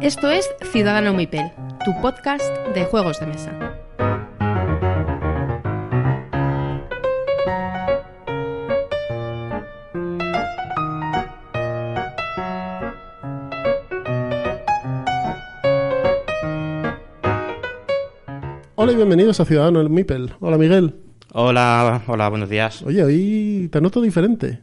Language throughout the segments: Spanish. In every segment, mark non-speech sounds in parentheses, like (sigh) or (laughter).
Esto es Ciudadano Mipel, tu podcast de juegos de mesa. Hola y bienvenidos a Ciudadano el Mipel. Hola Miguel. Hola, hola, buenos días. Oye, hoy te noto diferente.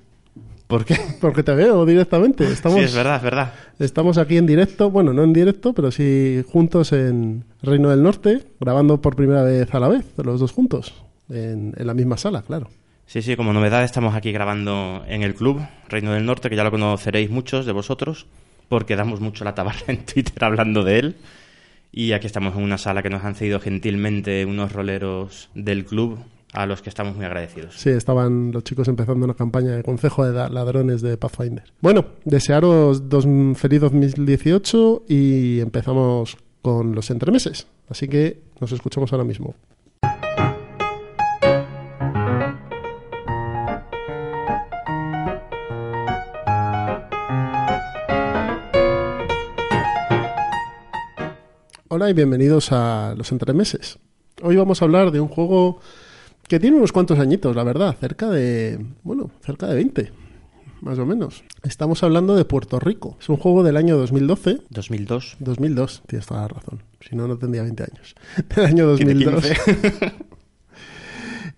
¿Por qué? (laughs) Porque te veo directamente. Estamos, Sí, es verdad, es verdad. Estamos aquí en directo, bueno, no en directo, pero sí juntos en Reino del Norte, grabando por primera vez a la vez, los dos juntos, en, en la misma sala, claro. Sí, sí, como novedad estamos aquí grabando en el club Reino del Norte, que ya lo conoceréis muchos de vosotros, porque damos mucho la tabarra (laughs) en Twitter hablando de él. Y aquí estamos en una sala que nos han cedido gentilmente unos roleros del club, a los que estamos muy agradecidos. Sí, estaban los chicos empezando una campaña de consejo de ladrones de Pathfinder. Bueno, desearos dos, feliz 2018 y empezamos con los entremeses. Así que nos escuchamos ahora mismo. Hola y bienvenidos a los entremeses. Hoy vamos a hablar de un juego que tiene unos cuantos añitos, la verdad, cerca de, bueno, cerca de 20, más o menos. Estamos hablando de Puerto Rico. Es un juego del año 2012. 2002. 2002, tienes toda la razón. Si no, no tendría 20 años. (laughs) Del año Tiene 2002. 15.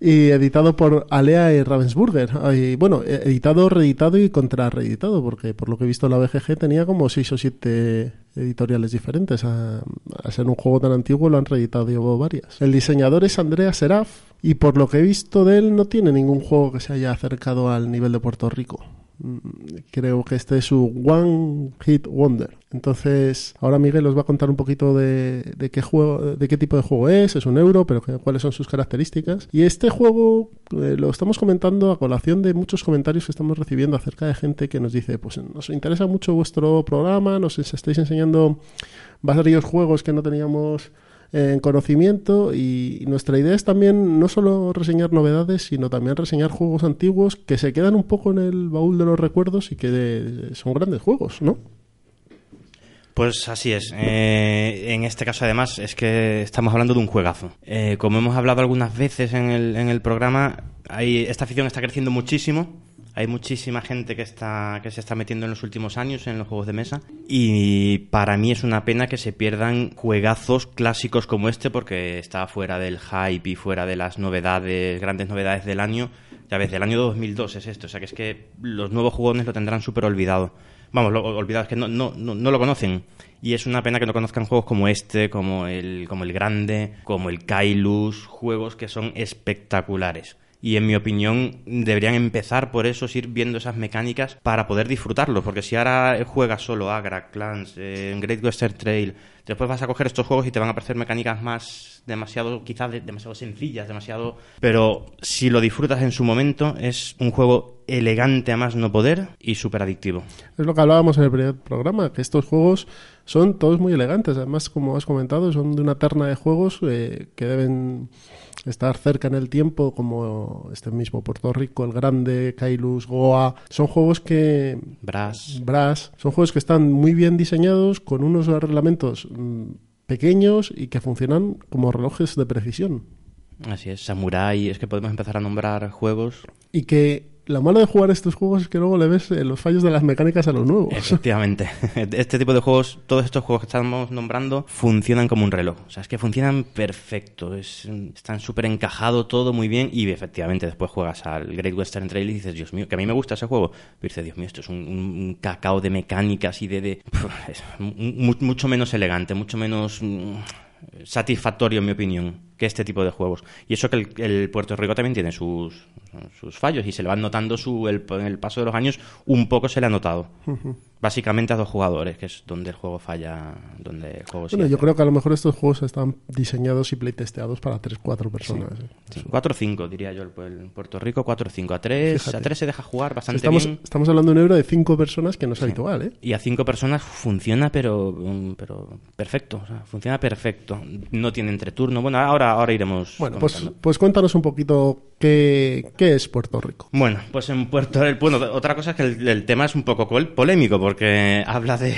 (laughs) y editado por Alea y Ravensburger. Y, bueno, eh, editado, reeditado y contrarreeditado, porque por lo que he visto la BGG tenía como 6 o 7 editoriales diferentes. A, a ser un juego tan antiguo lo han reeditado varias. El diseñador es Andrea Seraf y por lo que he visto de él no tiene ningún juego que se haya acercado al nivel de Puerto Rico. Mm, Creo que este es su One Hit Wonder. Entonces, ahora Miguel os va a contar un poquito de, qué juego, de qué tipo de juego es, es un euro, pero cuáles son sus características. Y este juego eh, lo estamos comentando a colación de muchos comentarios que estamos recibiendo acerca de gente que nos dice, pues nos interesa mucho vuestro programa, nos estáis enseñando varios juegos que no teníamos en conocimiento y nuestra idea es también no solo reseñar novedades, sino también reseñar juegos antiguos que se quedan un poco en el baúl de los recuerdos y que eh, son grandes juegos, ¿no? Pues así es. Eh, en este caso, además, es que estamos hablando de un juegazo. Eh, como hemos hablado algunas veces en el, en el programa, hay, esta afición está creciendo muchísimo. Hay muchísima gente que, está, que se está metiendo en los últimos años en los juegos de mesa. Y para mí es una pena que se pierdan juegazos clásicos como este, porque está fuera del hype y fuera de las novedades, grandes novedades del año. Ya ves, del año 2002 es esto. O sea, que es que los nuevos jugones lo tendrán súper olvidado. Vamos, lo, olvidado, es que no, no, no, no lo conocen. Y es una pena que no conozcan juegos como este, como el, como el Grande, como el Kailus, juegos que son espectaculares. Y en mi opinión deberían empezar por eso, ir viendo esas mecánicas para poder disfrutarlos. Porque si ahora juegas solo Agra, Clans, eh, Great Western Trail, después vas a coger estos juegos y te van a parecer mecánicas más demasiado, quizás de- demasiado sencillas, demasiado... Pero si lo disfrutas en su momento, es un juego elegante a más no poder y súper adictivo. Es lo que hablábamos en el primer programa, que estos juegos son todos muy elegantes. Además, como has comentado, son de una terna de juegos eh, que deben estar cerca en el tiempo, como este mismo Puerto Rico, el Grande, Kailus, Goa. Son juegos que Brass. Brass, son juegos que están muy bien diseñados, con unos reglamentos mm, pequeños y que funcionan como relojes de precisión. Así es, Samurai, es que podemos empezar a nombrar juegos. Y que la mala de jugar estos juegos es que luego le ves eh, los fallos de las mecánicas a los nuevos. Efectivamente. (laughs) Este tipo de juegos, todos estos juegos que estamos nombrando, funcionan como un reloj. O sea, es que funcionan perfecto. Es, están súper encajado todo muy bien. Y efectivamente, después juegas al Great Western Trail y dices, Dios mío, que a mí me gusta ese juego. Pero dices, Dios mío, esto es un, un- cacao de mecánicas y de. de (laughs) es mu- mucho menos elegante, mucho menos. mm, satisfactorio, en mi opinión, que este tipo de juegos. Y eso que el, el Puerto Rico también tiene sus, sus fallos y se le van notando su, el, en el paso de los años, un poco se le ha notado. básicamente a dos jugadores, que es donde el juego falla, donde el juego Bueno, yo creo que a lo mejor estos juegos están diseñados y playtesteados para 3-4 personas. ¿eh? Sí, 4 o 5, diría yo, el, Puerto Rico 4 o 5. A 3, Fíjate. a 3 se deja jugar bastante Estamos, bien. estamos hablando de un euro de 5 personas que no es habitual, ¿eh? Y a 5 personas funciona, pero, mm, pero perfecto. o sea, funciona perfecto. No tiene entreturno. Bueno, ahora, ahora iremos. Bueno, pues, comentando. pues cuéntanos un poquito qué, qué es Puerto Rico. Bueno, pues en Puerto Rico, bueno, otra cosa es que el, el tema es un poco polémico porque habla de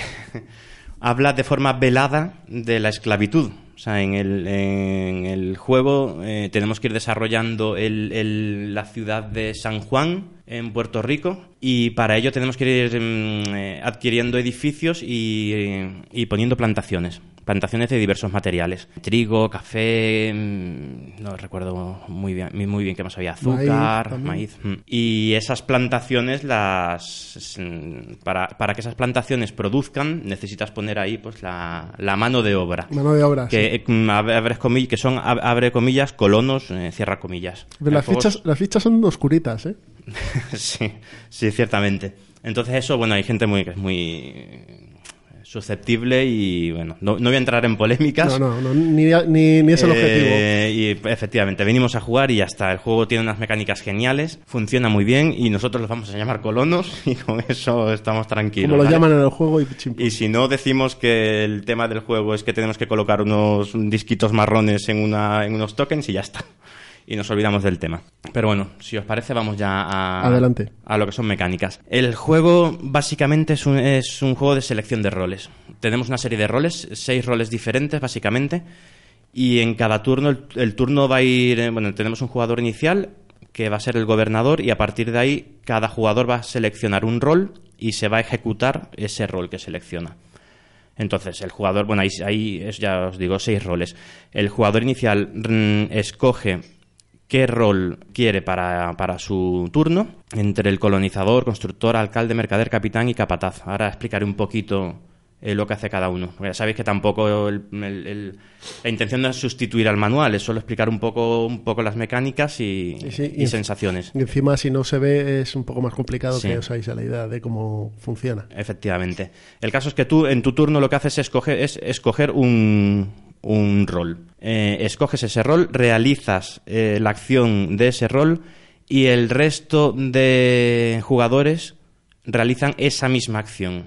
(laughs) habla de forma velada de la esclavitud. O sea, en el, en el juego eh, tenemos que ir desarrollando el- el- la ciudad de San Juan en Puerto Rico y para ello tenemos que ir mm, eh, adquiriendo edificios y, y poniendo plantaciones. Plantaciones de diversos materiales. Trigo, café, mm, no recuerdo muy bien, muy bien qué más había, azúcar, maíz. Mm. Y esas plantaciones, las para, para que esas plantaciones produzcan, necesitas poner ahí pues la, la mano de obra. Mano de obra. Que, eh, mm, abre, abres comi- que son, ab- abre comillas, colonos, eh, cierra comillas. sí. Las, fichas, las fichas son oscuritas, ¿eh? (laughs) sí, sí, ciertamente. Entonces eso, bueno, hay gente muy que es muy susceptible y bueno, no, no voy a entrar en polémicas. No, no, no, ni, ni, ni es el objetivo. Eh, y efectivamente, venimos a jugar y ya está. El juego tiene unas mecánicas geniales, funciona muy bien y nosotros los vamos a llamar colonos (laughs) y con eso estamos tranquilos. Como lo ¿vale? llaman en el juego y chimpú. Y si no decimos que el tema del juego es que tenemos que colocar unos disquitos marrones en, una, en unos tokens y ya está. Y nos olvidamos del tema. Pero bueno, si os parece, vamos ya a, Adelante. a lo que son mecánicas. El juego básicamente es un, es un juego de selección de roles. Tenemos una serie de roles, seis roles diferentes básicamente. Y en cada turno, el, el turno va a ir. eh, Bueno, tenemos un jugador inicial que va a ser el gobernador y a partir de ahí cada jugador va a seleccionar un rol y se va a ejecutar ese rol que selecciona. Entonces, el jugador, bueno, ahí, ahí es, ya os digo, seis roles. El jugador inicial mm, escoge qué rol quiere para, para su turno entre el colonizador, constructor, alcalde, mercader, capitán y capataz. Ahora explicaré un poquito eh, lo que hace cada uno. Ya sabéis que tampoco el- el- el- la intención no es sustituir al manual, es solo explicar un poco, un poco las mecánicas y, Sí, sí, y y- sensaciones. Y encima, si no se ve, es un poco más complicado Sí. que os hagáis a la idea de cómo funciona. Efectivamente. El caso es que tú en tu turno lo que haces es escoger, es escoger un, un rol. Eh, escoges ese rol, realizas eh, la acción de ese rol y el resto de jugadores realizan esa misma acción.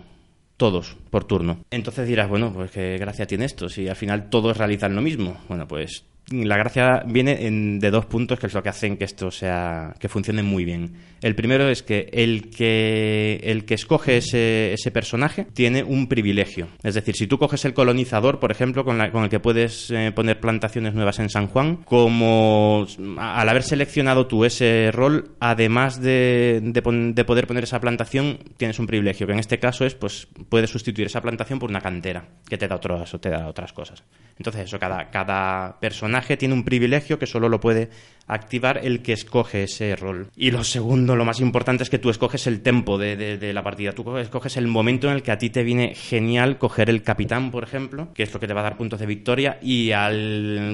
Todos, por turno. Entonces dirás, bueno, pues qué gracia tiene esto, si al final todos realizan lo mismo. Bueno, pues la gracia viene en- de dos puntos que es lo que hacen que esto sea, que funcione muy bien. El primero es que el que, el que escoge ese, ese personaje tiene un privilegio. Es decir, si tú coges el colonizador, por ejemplo, con, el que puedes eh, poner plantaciones nuevas en San Juan, como al haber seleccionado tú ese rol, además de, de poder poner esa plantación, tienes un privilegio, que en este caso es, pues, puedes sustituir esa plantación por una cantera, que te da, otros, te da otras cosas. Entonces, eso, cada, cada personaje tiene un privilegio que solo lo puede activar el que escoge ese rol. Y lo segundo, lo más importante es que tú escoges el tempo de, la partida. Tú escoges el momento en el que a ti te viene genial coger el capitán, por ejemplo, que es lo que te va a dar puntos de victoria, y a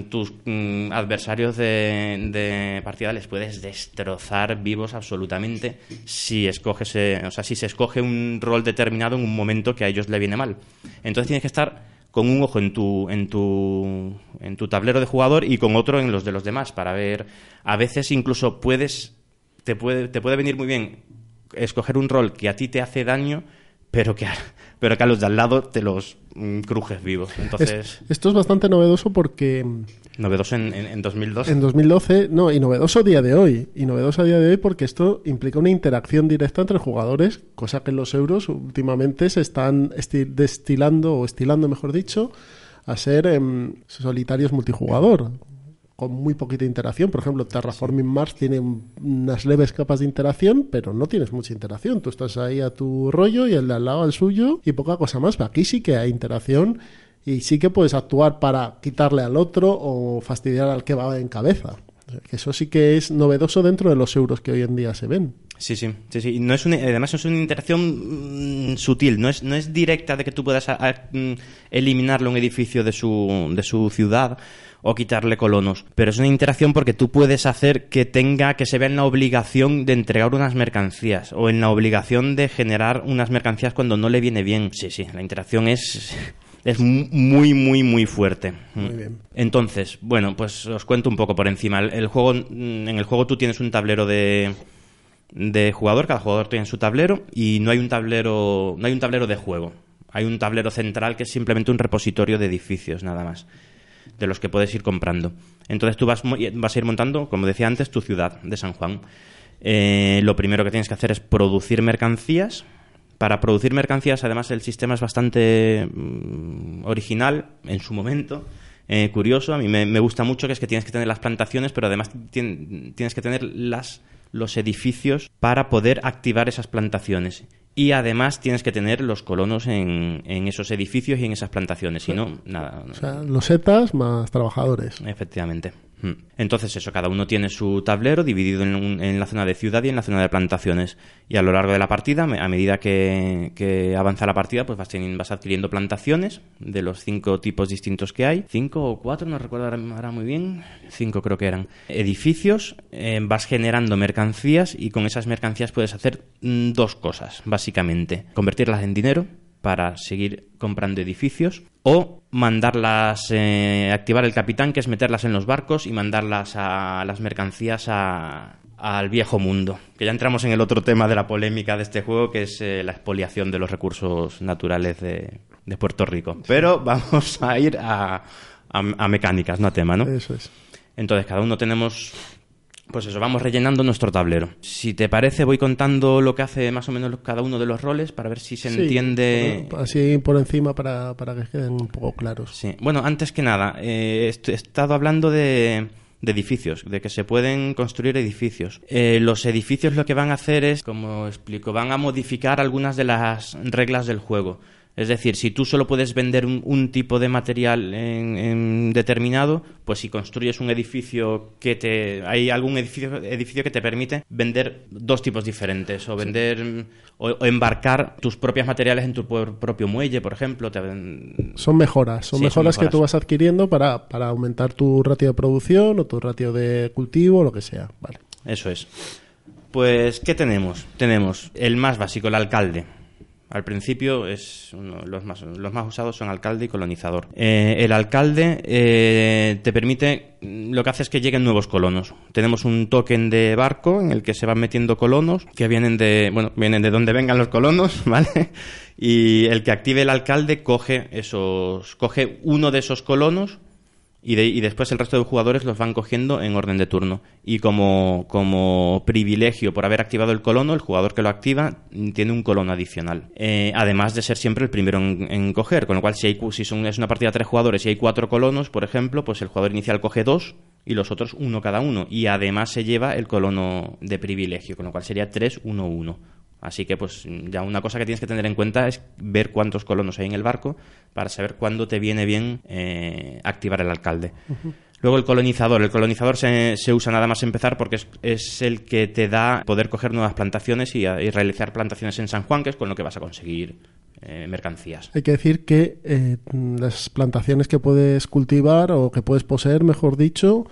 tus mm, adversarios de, de partida les puedes destrozar vivos absolutamente si escoges, eh, o sea, si se escoge un rol determinado en un momento que a ellos le viene mal. Entonces tienes que estar con un ojo en tu, en tu, en tu tablero de jugador y con otro en los de los demás para ver. A veces incluso puedes, te puede, te puede venir muy bien escoger un rol que a ti te hace daño, pero que a, (laughs) pero que a los de al lado te los mm, crujes vivos. Entonces, Es- esto es bastante novedoso porque novedoso en, en, en 2002. en 2012, no, y novedoso a día de hoy, y novedoso a día de hoy porque esto implica una interacción directa entre jugadores, cosa que en los euros últimamente se están esti- destilando, o estilando, mejor dicho, a ser em, solitarios multijugador, con muy poquita interacción. Por ejemplo, Terraforming Mars tiene un- unas leves capas de interacción, pero no tienes mucha interacción. Tú estás ahí a tu rollo y el de al lado al suyo y poca cosa más. Aquí sí que hay interacción y sí que puedes actuar para quitarle al otro o fastidiar al que va en cabeza. Eso sí que es novedoso dentro de los euros que hoy en día se ven. Sí, sí, sí, sí. No es una, además es una interacción mm, sutil, no es, no es directa de que tú puedas a- a- mm, eliminarle un edificio de su, de su ciudad o quitarle colonos. Pero es una interacción porque tú puedes hacer que tenga, que se vea en la obligación de entregar unas mercancías o en la obligación de generar unas mercancías cuando no le viene bien. Sí, sí, la interacción es es muy, muy, muy fuerte. Muy bien. Entonces, bueno, pues os cuento un poco por encima. El, juego, en el juego tú tienes un tablero de, de jugador, cada jugador tiene su tablero y no hay un tablero, no hay un tablero de juego. Hay un tablero central que es simplemente un repositorio de edificios, nada más, de los que puedes ir comprando. Entonces tú vas, vas a ir montando, como decía antes, tu ciudad de San Juan. Eh, lo primero que tienes que hacer es producir mercancías. Para producir mercancías, además, el sistema es bastante mm, original en su momento. Eh, curioso, a mí me, me, gusta mucho que es que tienes que tener las plantaciones, pero además tienes que tener las los edificios para poder activar esas plantaciones. Y además tienes que tener los colonos en, en esos edificios y en esas plantaciones. Si no, nada. O sea, los etas más trabajadores. Efectivamente. Hmm. Entonces eso, cada uno tiene su tablero dividido en, la zona de ciudad y en la zona de plantaciones. Y a lo largo de la partida, a medida que, avanza la partida, pues vas, vas, adquiriendo plantaciones de los cinco tipos distintos que hay. Cinco o cuatro, no recuerdo ahora muy bien. Cinco creo que eran. Edificios, eh, vas generando mercancías y con esas mercancías puedes hacer mm, dos cosas, básicamente. Convertirlas en dinero para seguir comprando edificios o mandarlas, eh, activar el capitán, que es meterlas en los barcos y mandarlas a las mercancías al viejo mundo. Que ya entramos en el otro tema de la polémica de este juego, que es eh, la expoliación de los recursos naturales de, Puerto Rico. Pero vamos a ir a, a, mecánicas, no a tema, ¿no? Eso es. Entonces, cada uno tenemos pues eso, vamos rellenando nuestro tablero. Si te parece, voy contando lo que hace más o menos cada uno de los roles para ver si se entiende. así por encima para, para, que queden un poco claros. Sí. Bueno, antes que nada, eh, he estado hablando de, de edificios, de que se pueden construir edificios. Eh, los edificios lo que van a hacer es, como explico, van a modificar algunas de las reglas del juego. Es decir, si tú solo puedes vender un, tipo de material en, determinado, pues si construyes un edificio que te... Hay algún edificio, edificio que te permite vender dos tipos diferentes o vender o, embarcar tus propios materiales en tu propio muelle, por ejemplo. Son mejoras, son, mejoras que tú vas adquiriendo para, para aumentar tu ratio de producción o tu ratio de cultivo, o lo que sea. Vale. Eso es. Pues, ¿qué tenemos? Tenemos el más básico, el alcalde. Al principio es los, más, los más usados son alcalde y colonizador. Eh, el alcalde eh, te permite, lo que hace es que lleguen nuevos colonos. Tenemos un token de barco en el que se van metiendo colonos que vienen de, bueno, vienen de donde vengan los colonos, (laughs) ¿vale? Y el que active el alcalde coge esos, coge uno de esos colonos y, después el resto de jugadores los van cogiendo en orden de turno. Y como, como privilegio por haber activado el colono, el jugador que lo activa tiene un colono adicional. Eh, además de ser siempre el primero en, coger, con lo cual si, hay, si son, es una partida de tres jugadores y hay cuatro colonos, por ejemplo, pues el jugador inicial coge dos y los otros uno cada uno. Y además se lleva el colono de privilegio, con lo cual sería 3-1-1. Así que, pues, ya una cosa que tienes que tener en cuenta es ver cuántos colonos hay en el barco para saber cuándo te viene bien eh, activar el alcalde. Luego el colonizador. El colonizador se, se, usa nada más empezar porque es, el que te da poder coger nuevas plantaciones y, realizar plantaciones en San Juan, que es con lo que vas a conseguir eh, mercancías. Hay que decir que eh, las plantaciones que puedes cultivar o que puedes poseer, mejor dicho,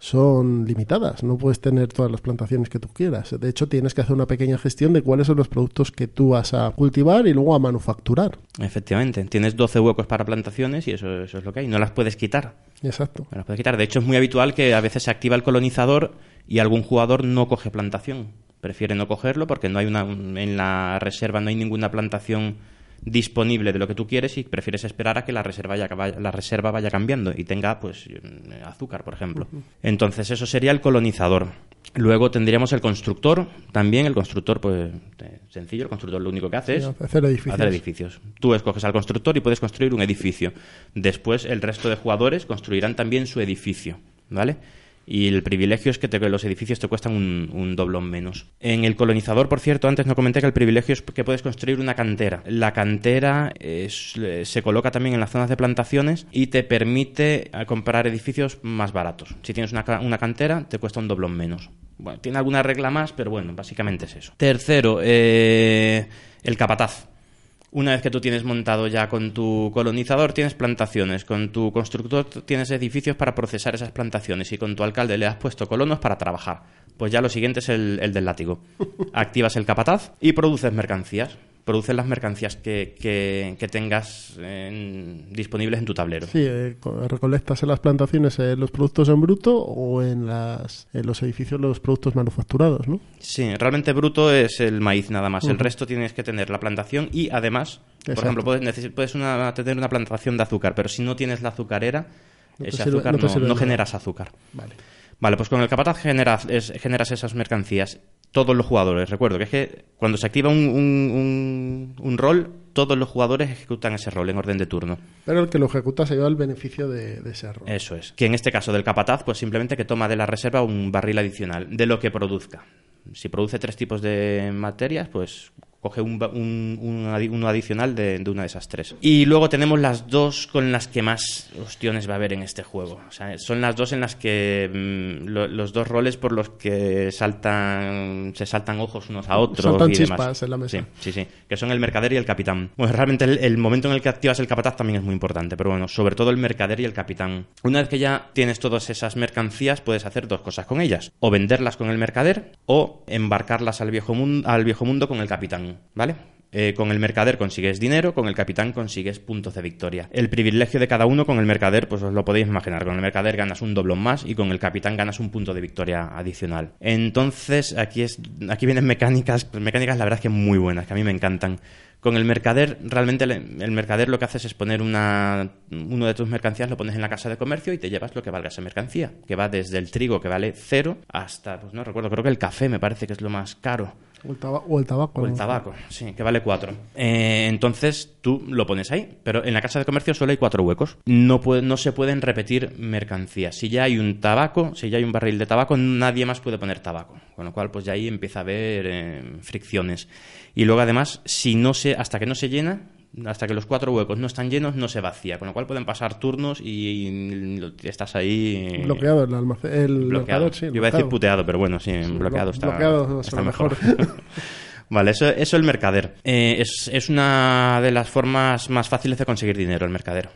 son limitadas. No puedes tener todas las plantaciones que tú quieras. De hecho, tienes que hacer una pequeña gestión de cuáles son los productos que tú vas a cultivar y luego a manufacturar. Efectivamente. Tienes 12 huecos para plantaciones y eso, eso es lo que hay. No las puedes quitar. Exacto. No las puedes quitar. De hecho, es muy habitual que a veces se activa el colonizador y algún jugador no coge plantación. Prefiere no cogerlo porque no hay una, en la reserva no hay ninguna plantación disponible de lo que tú quieres y prefieres esperar a que la reserva vaya, la reserva vaya cambiando y tenga pues azúcar, por ejemplo. Entonces eso sería el colonizador. Luego tendríamos el constructor, también el constructor, pues sencillo, el constructor lo único que hace es hacer, edificios. hacer edificios. Tú escoges al constructor y puedes construir un edificio. Después el resto de jugadores construirán también su edificio, ¿vale? Y el privilegio es que los edificios te cuestan un, doblón menos. En el colonizador, por cierto, antes no comenté que el privilegio es que puedes construir una cantera. La cantera se coloca también en las zonas de plantaciones y te permite eh, comprar edificios más baratos. Si tienes una, cantera, te cuesta un doblón menos. Bueno, tiene alguna regla más, pero bueno, básicamente es eso. Tercero, eh, el capataz. Una vez que tú tienes montado ya con tu colonizador, tienes plantaciones, con tu constructor tienes edificios para procesar esas plantaciones y con tu alcalde le has puesto colonos para trabajar. Pues ya lo siguiente es el, el del látigo. (laughs) Activas el capataz y produces mercancías produces las mercancías que, que, tengas disponibles en tu tablero. Sí, eh, recolectas en las plantaciones eh, los productos en bruto o en, las, en los edificios los productos manufacturados, ¿no? Sí, realmente bruto es el maíz nada más. El resto tienes que tener la plantación y además, por ejemplo, puedes, puedes una, tener una plantación de azúcar, pero si no tienes la azucarera, ese azúcar no, generas azúcar. Vale. Vale, pues con el capataz generas, generas esas mercancías todos los jugadores. Recuerdo que es que cuando se activa un, un, rol, todos los jugadores ejecutan ese rol en orden de turno. Pero el que lo ejecuta se lleva el beneficio de, de, ese rol. Eso es. Que en este caso del capataz, pues simplemente que toma de la reserva un barril adicional de lo que produzca. Si produce tres tipos de materias, pues coge un, uno adicional de, una de esas tres. Y luego tenemos las dos con las que más opciones va a haber en este juego. O sea, son las dos en las que mm, los dos roles por los que saltan se saltan ojos unos a otros. Saltan chispas en la mesa. Sí, sí, sí, que son el mercader y el capitán. Bueno, realmente el, momento en el que activas el capataz también es muy importante, pero bueno, sobre todo el mercader y el capitán. Una vez que ya tienes todas esas mercancías, puedes hacer dos cosas con ellas. O venderlas con el mercader o embarcarlas al viejo, al viejo mundo con el capitán. ¿Vale? Eh, con el mercader consigues dinero, con el capitán consigues puntos de victoria. El privilegio de cada uno con el mercader, pues os lo podéis imaginar. Con el mercader ganas un doblón más y con el capitán ganas un punto de victoria adicional. Entonces, aquí es, aquí vienen mecánicas, pues mecánicas la verdad es que muy buenas, que a mí me encantan. Con el mercader, realmente el, mercader lo que haces es poner una, uno de tus mercancías, lo pones en la casa de comercio y te llevas lo que valga esa mercancía, que va desde el trigo que vale cero hasta, pues no recuerdo, creo que el café me parece que es lo más caro. O el, o el tabaco. O el tabaco, sí, que vale cuatro. Eh, entonces tú lo pones ahí, pero en la casa de comercio solo hay cuatro huecos. No, puede, no se pueden repetir mercancías. Si ya hay un tabaco, si ya hay un barril de tabaco, nadie más puede poner tabaco. Con lo cual, pues ya ahí empieza a haber eh, fricciones. Y luego, además, si no se, hasta que no se llena, hasta que los cuatro huecos no están llenos, no se vacía. Con lo cual pueden pasar turnos y, estás ahí. Eh, bloqueado el almacén. El bloqueado. sí, Yo iba a decir puteado, pero bueno, sí, bloqueado está, bloqueado está mejor. (laughs) Vale, eso, eso el mercader. Eh, es, es una de las formas más fáciles de conseguir dinero, el mercader.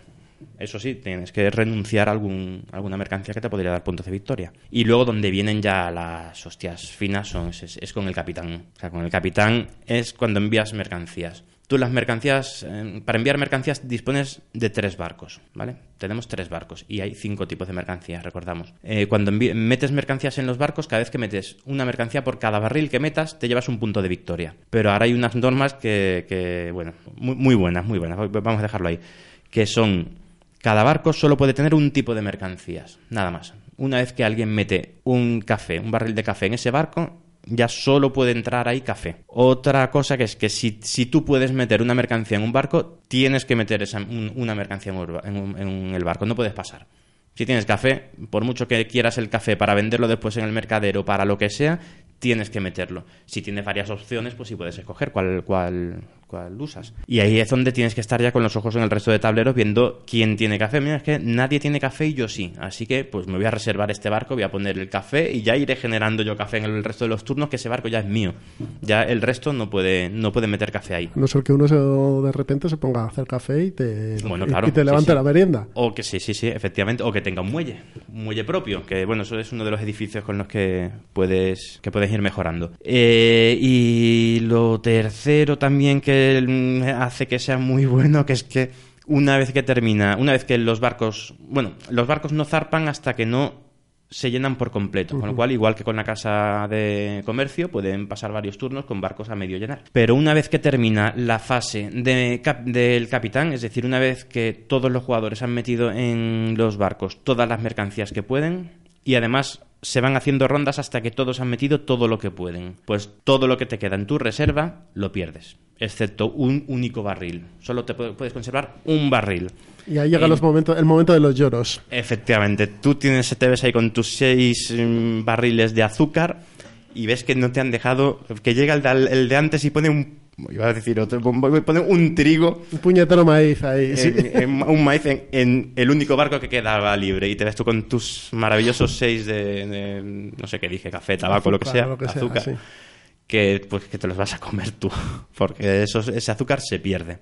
Eso sí, tienes que renunciar a algún, alguna mercancía que te podría dar puntos de victoria. Y luego donde vienen ya las hostias finas son, es, con el capitán. O sea, con el capitán es cuando envías mercancías. Tú las mercancías, para enviar mercancías dispones de tres barcos, ¿vale? Tenemos tres barcos y hay cinco tipos de mercancías, recordamos. Eh, cuando metes mercancías en los barcos, cada vez que metes una mercancía por cada barril que metas, te llevas un punto de victoria. Pero ahora hay unas normas que, bueno, muy, muy buenas, muy buenas, vamos a dejarlo ahí, que son, cada barco solo puede tener un tipo de mercancías, nada más. Una vez que alguien mete un café, un barril de café en ese barco, ya solo puede entrar ahí café. Otra cosa que es que si, si tú puedes meter una mercancía en un barco, tienes que meter esa, una mercancía en, en, el barco, no puedes pasar. Si tienes café, por mucho que quieras el café para venderlo después en el mercadero, para lo que sea, tienes que meterlo. Si tienes varias opciones, pues sí puedes escoger cuál, cuál, usas. Y ahí es donde tienes que estar ya con los ojos en el resto de tableros viendo quién tiene café. Mira, es que nadie tiene café y yo sí. Así que pues me voy a reservar este barco, voy a poner el café y ya iré generando yo café en el resto de los turnos, que ese barco ya es mío. Ya el resto no puede, no puede meter café ahí. No ser que uno de repente se ponga a hacer café y te, te levante la merienda. O que sí, sí, sí, efectivamente. O que tenga un muelle, un muelle propio, que bueno, eso es uno de los edificios con los que puedes, que puedes ir mejorando. Eh, y lo tercero también que hace que sea muy (laughs) bueno, que es que una vez que termina, una vez que los barcos, bueno, los barcos no zarpan hasta que no se llenan por completo, con lo cual, igual que con la casa de comercio, pueden pasar varios turnos con barcos a medio llenar. Pero una vez que termina la fase de del capitán, es decir, una vez que todos los jugadores han metido en los barcos todas las mercancías que pueden, y además se van haciendo rondas hasta que todos han metido todo lo que pueden. Pues todo lo que te queda en tu reserva lo pierdes, excepto un único barril. Solo te puedes conservar un barril. Y ahí llega los momentos, el momento de los lloros. Efectivamente, tú tienes, te ves ahí con tus seis mm, barriles de azúcar y ves que no te han dejado, que llega el de antes y pone un iba a decir otro, poner un trigo. Un puñetero maíz ahí. un maíz en, el único barco que quedaba libre. Y te ves tú con tus maravillosos seis de, no sé qué dije, café, tabaco, lo que sea, azúcar. que, pues, que te los vas a comer tú, (laughs) porque eso, ese azúcar se pierde.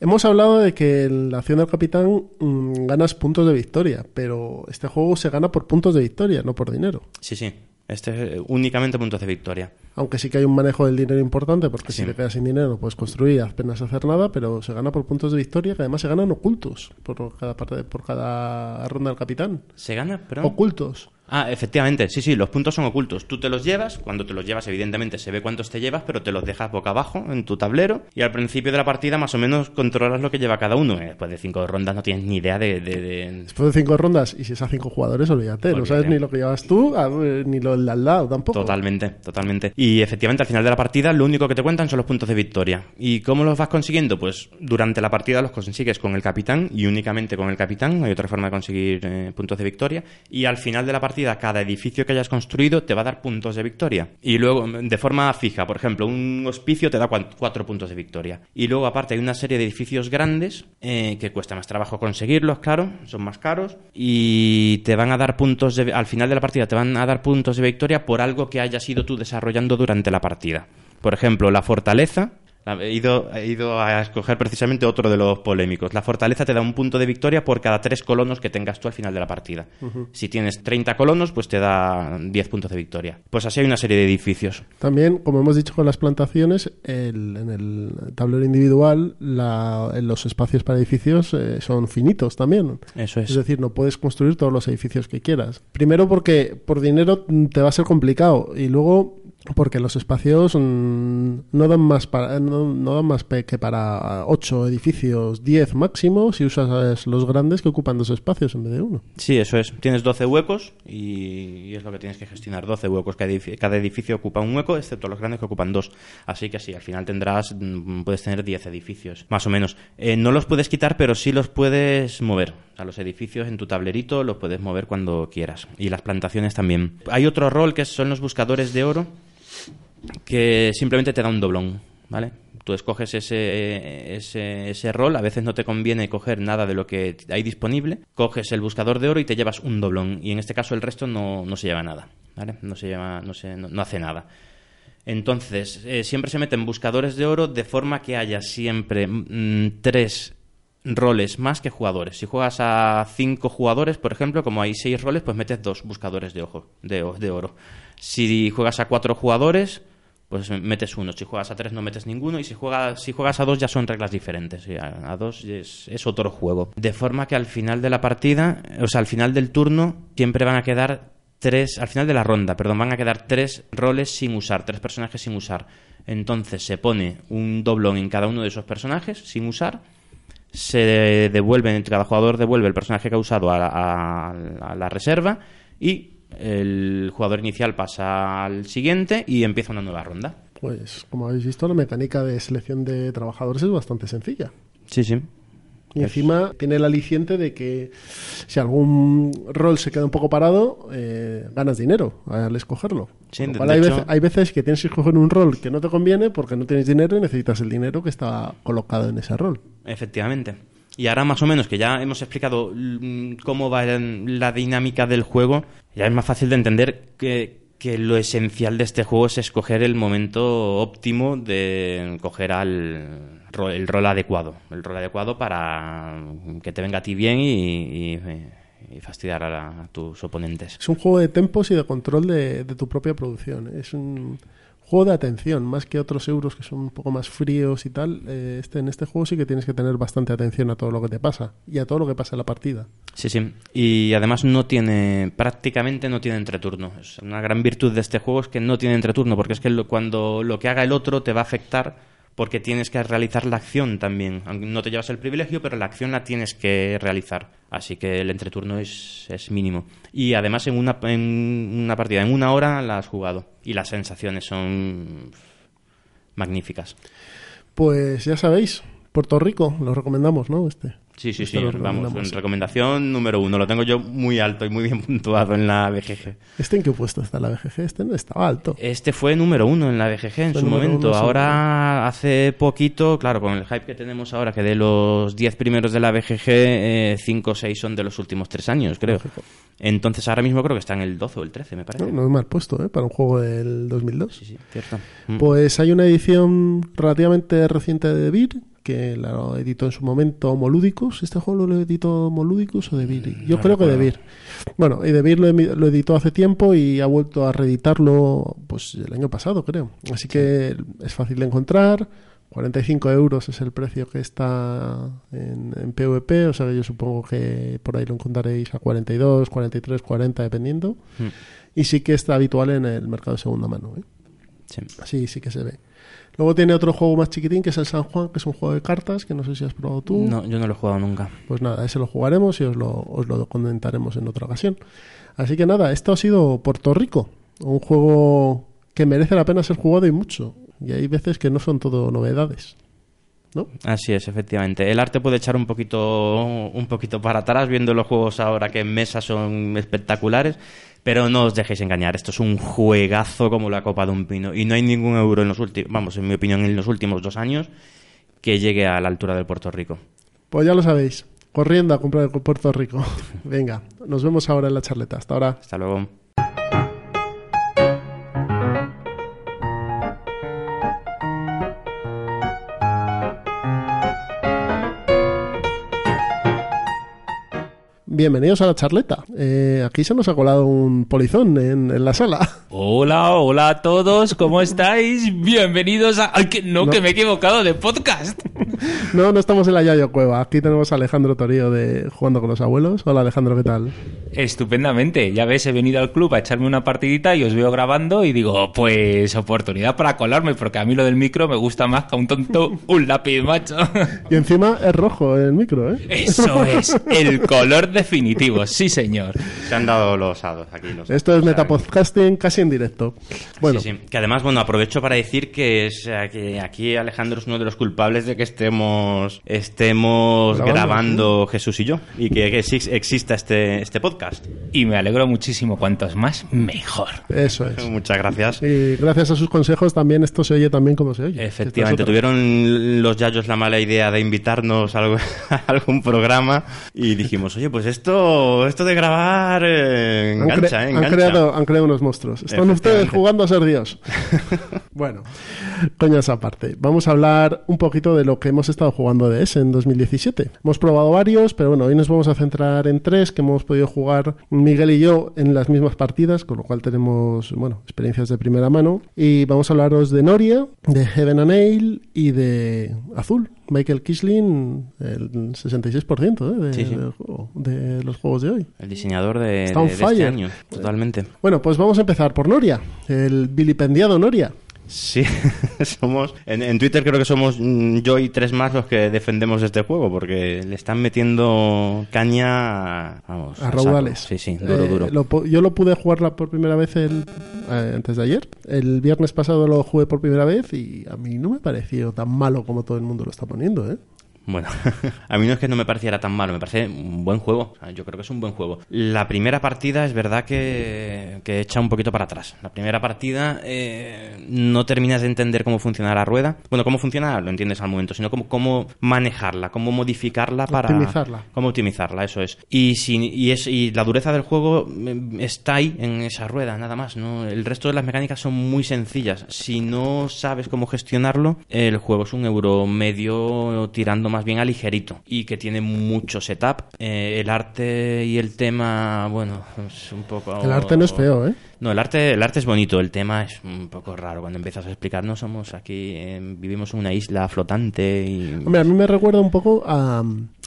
Hemos hablado de que en la acción del capitán mm, ganas puntos de victoria, pero este juego se gana por puntos de victoria, no por dinero. Sí, sí. Este es únicamente puntos de victoria. Aunque sí que hay un manejo del dinero importante, porque Sí. si te quedas sin dinero no puedes construir, apenas hacer nada, pero se gana por puntos de victoria, que además se ganan ocultos por cada parte, por cada ronda del capitán. ¿Se gana? Pero... Ocultos. Ah, efectivamente, sí, sí, los puntos son ocultos. Tú te los llevas, cuando te los llevas, evidentemente se ve cuántos te llevas, pero te los dejas boca abajo en tu tablero y al principio de la partida más o menos controlas lo que lleva cada uno. Eh, Después de cinco rondas no tienes ni idea de... de- de- Después de cinco rondas, y si es a cinco jugadores, olvídate, no sabes ni lo que llevas tú, a- eh, ni lo del de al lado tampoco. Totalmente, totalmente. Y efectivamente al final de la partida lo único que te cuentan son los puntos de victoria. ¿Y cómo los vas consiguiendo? Pues durante la partida los consigues con el capitán y únicamente con el capitán. Hay otra forma de conseguir eh, puntos de victoria. Y al final de la cada edificio que hayas construido te va a dar puntos de victoria. Y luego de forma fija, por ejemplo, un hospicio te da cuatro puntos de victoria. Y luego aparte hay una serie de edificios grandes eh, que cuesta más trabajo conseguirlos, claro, son más caros. Y te van a dar puntos de, al final de la partida te van a dar puntos de victoria por algo que hayas ido tú desarrollando durante la partida. Por ejemplo, la fortaleza. La- He ido, he ido a escoger precisamente otro de los polémicos. La fortaleza te da un punto de victoria por cada tres colonos que tengas tú al final de la partida. Si tienes 30 colonos, pues te da 10 puntos de victoria. Pues así hay una serie de edificios. También, como hemos dicho con las plantaciones, el- en el tablero individual la- en los espacios para edificios eh, son finitos también. Eso es. Es decir, no puedes construir todos los edificios que quieras. Primero porque por dinero te va a ser complicado y luego porque los espacios mm, no dan más para no, dan más que para 8 edificios, 10 máximo si usas los grandes que ocupan dos espacios en vez de uno. Sí, eso es. Tienes 12 huecos y, y es lo que tienes que gestionar. 12 huecos. Cada edificio, cada edificio ocupa un hueco, excepto los grandes que ocupan dos. Así que sí, al final tendrás, mm, puedes tener 10 edificios, más o menos. Eh, no los puedes quitar, pero sí los puedes mover. A los edificios en tu tablerito los puedes mover cuando quieras. Y las plantaciones también. Hay otro rol que son los buscadores de oro, que simplemente te da un doblón, ¿vale? Tú escoges ese, ese, rol, a veces no te conviene coger nada de lo que hay disponible, coges el buscador de oro y te llevas un doblón, y en este caso el resto no, no se lleva nada, ¿vale? No se lleva, no, se, no, hace nada. Entonces, eh, siempre se meten buscadores de oro de forma que haya siempre mm, tres roles más que jugadores. Si juegas a cinco jugadores, por ejemplo, como hay seis roles, pues metes dos buscadores de, ojo, de, de oro. Si juegas a cuatro jugadores, pues metes uno. Si juegas a tres no metes ninguno. Y si juegas, si juegas a dos ya son reglas diferentes. A, a dos es, otro juego. De forma que al final de la partida, o sea, al final del turno, siempre van a quedar tres, al final de la ronda, perdón, van a quedar tres roles sin usar, tres personajes sin usar. Entonces se pone un doblón en cada uno de esos personajes sin usar se devuelve, cada jugador devuelve el personaje que ha usado a, a- a la reserva y el jugador inicial pasa al siguiente y empieza una nueva ronda. Pues como habéis visto, la mecánica de selección de trabajadores es bastante sencilla. Sí, sí. Y encima tiene el aliciente de que si algún rol se queda un poco parado, eh, ganas dinero al escogerlo. Sí, de- hay, hecho- veces, hay veces que tienes que escoger un rol que no te conviene porque no tienes dinero y necesitas el dinero que está colocado en ese rol. Efectivamente. Y ahora más o menos que ya hemos explicado mm, cómo va la dinámica del juego, ya es más fácil de entender que, que lo esencial de este juego es escoger el momento óptimo de coger al el rol adecuado, el rol adecuado para que te venga a ti bien y fastidiar a, la- a tus oponentes. Es un juego de tempos y de control de, de tu propia producción. Es un juego de atención, más que otros euros que son un poco más fríos y tal. eh, este, en este juego sí que tienes que tener bastante atención a todo lo que te pasa y a todo lo que pasa en la partida. Sí, sí. Y además no tiene, prácticamente no tiene entreturno. Es una gran virtud de este juego es que no tiene entreturno, porque es que cuando lo que haga el otro te va a afectar porque tienes que realizar la acción también. No te llevas el privilegio, pero la acción la tienes que realizar. Así que el entreturno es, es mínimo. Y además en una, en una partida, en una hora la has jugado. Y las sensaciones son magníficas. Pues ya sabéis, Puerto Rico, lo recomendamos, ¿no? Este. Sí, sí, sí. Vamos, recomendación número uno. Lo tengo yo muy alto y muy bien (laughs) puntuado en la BGG. ¿Este en qué puesto está la BGG? Este no estaba alto. Este fue número uno en la BGG en Fue su momento. ahora, hace poquito, claro, con el hype que tenemos ahora, que de los 10 primeros de la BGG, 5 o 6 son de los últimos 3 años, creo. Lógico. Entonces ahora mismo creo que está en el 12 o el 13, me parece. No, no es mal puesto, ¿eh? Para un juego del 2002. Sí, sí, cierto. Mm. Pues hay una edición relativamente reciente de Vir que la editó en su momento Molúdicos. ¿Este juego lo editó Molúdicos o de Vir? Yo no creo que de recuerdo. Vir. Bueno, y de Vir lo, lo editó hace tiempo y ha vuelto a reeditarlo pues el año pasado, creo. Así que es fácil de encontrar. 45 euros es el precio que está en, en PvP, o sea que yo supongo que por ahí lo encontraréis a 42, 43, 40 dependiendo. Mm. Y sí que está habitual en el mercado de segunda mano. ¿eh? Sí. Sí, sí que se ve. Luego tiene otro juego más chiquitín que es el San Juan, que es un juego de cartas, que no sé si has probado tú. No, yo no lo he jugado nunca. Pues nada, ese lo jugaremos y os lo, os lo comentaremos en otra ocasión. Así que nada, esto ha sido Puerto Rico, un juego que merece la pena ser jugado y mucho. Y hay veces que no son todo novedades. ¿No? Así es, efectivamente. El arte puede echar un poquito, un poquito para atrás viendo los juegos ahora que en mesa son espectaculares, pero no os dejéis engañar. Esto es un juegazo como la copa de un pino y no hay ningún euro en los últimos, vamos, en mi opinión, en los últimos dos años que llegue a la altura del Puerto Rico. Pues ya lo sabéis, corriendo a comprar en Puerto Rico. (laughs) Venga, nos vemos ahora en la charleta. Hasta ahora. Hasta luego. Bienvenidos a la charleta. Eh, aquí se nos ha colado un polizón en, en la sala. (laughs) Hola, hola a todos, ¿cómo (laughs) estáis? Bienvenidos a... ¡Ay, que no, No. que me he equivocado de podcast! (laughs) No, no estamos en la Yayo Cueva. Aquí tenemos a Alejandro Torío de Jugando con los Abuelos. Hola Alejandro, ¿qué tal? Estupendamente, ya ves, he venido al club a echarme una partidita y os veo grabando y digo, pues oportunidad para colarme, porque a mí lo del micro me gusta más que a un tonto un lápiz, macho. Y encima es rojo el micro, ¿eh? Eso es, el color definitivo, sí señor. Se han dado los hados aquí. Los Esto es metapodcasting casi en directo. Bueno, Sí, sí. Que además, bueno, aprovecho para decir que, es, que aquí Alejandro es uno de los culpables de que estemos, estemos Grabando, grabando, Jesús y yo y que, que sí exista este, este podcast. Y me alegro muchísimo, cuantos más, mejor. eso es. (laughs) Muchas gracias. Y gracias a sus consejos también esto se oye también como se oye. Efectivamente, es tuvieron los Yayos la mala idea de invitarnos a, (laughs) algún programa y dijimos, oye, pues esto, esto de grabar eh, Han, cre- engancha, eh, han engancha. creado, han creado unos monstruos. Están ustedes jugando a ser Dios. (laughs) bueno, coñas aparte. Vamos a hablar un poquito de lo que hemos estado jugando de ese en 2017. Hemos probado varios, pero bueno, hoy nos vamos a centrar en tres que hemos podido jugar Miguel y yo en las mismas partidas, con lo cual tenemos, bueno, experiencias de primera mano. Y vamos a hablaros de Noria, de Heaven and Ale y de Azul. Michael Kisling, el 66% ¿eh? de, Sí, sí. del juego- de los juegos de hoy. El diseñador de, de- de este año, totalmente. Bueno, pues vamos a empezar por Noria, el vilipendiado Noria. Sí, (laughs) somos. En, en Twitter creo que somos mm, yo y tres más los que defendemos este juego, porque le están metiendo caña. Vamos. A saco. raudales. Sí, sí, duro, Eh, duro. lo yo lo pude jugar por primera vez el, eh, antes de ayer. El viernes pasado lo jugué por primera vez y a mí no me pareció tan malo como todo el mundo lo está poniendo, ¿eh? Bueno, (laughs) a mí no es que no me pareciera tan malo, me parece un buen juego. O sea, yo creo que es un buen juego. La primera partida es verdad que, que echa un poquito para atrás. La primera partida eh, no terminas de entender cómo funciona la rueda. Bueno, cómo funciona lo entiendes al momento, sino cómo, cómo manejarla, cómo modificarla para... Optimizarla. Cómo optimizarla, eso es. Y, si, y, es, y la dureza del juego eh, está ahí, en esa rueda, nada más. ¿no? El resto de las mecánicas son muy sencillas. Si no sabes cómo gestionarlo, el juego es un euro medio tirando más bien a ligerito. Y que tiene mucho setup. Eh, el arte y el tema, bueno, es un poco... El arte no es feo, ¿eh? No, el arte, el arte es bonito, el tema es un poco raro. Cuando empiezas a explicarnos, somos aquí, eh, vivimos en una isla flotante y... Hombre, a mí me recuerda un poco a,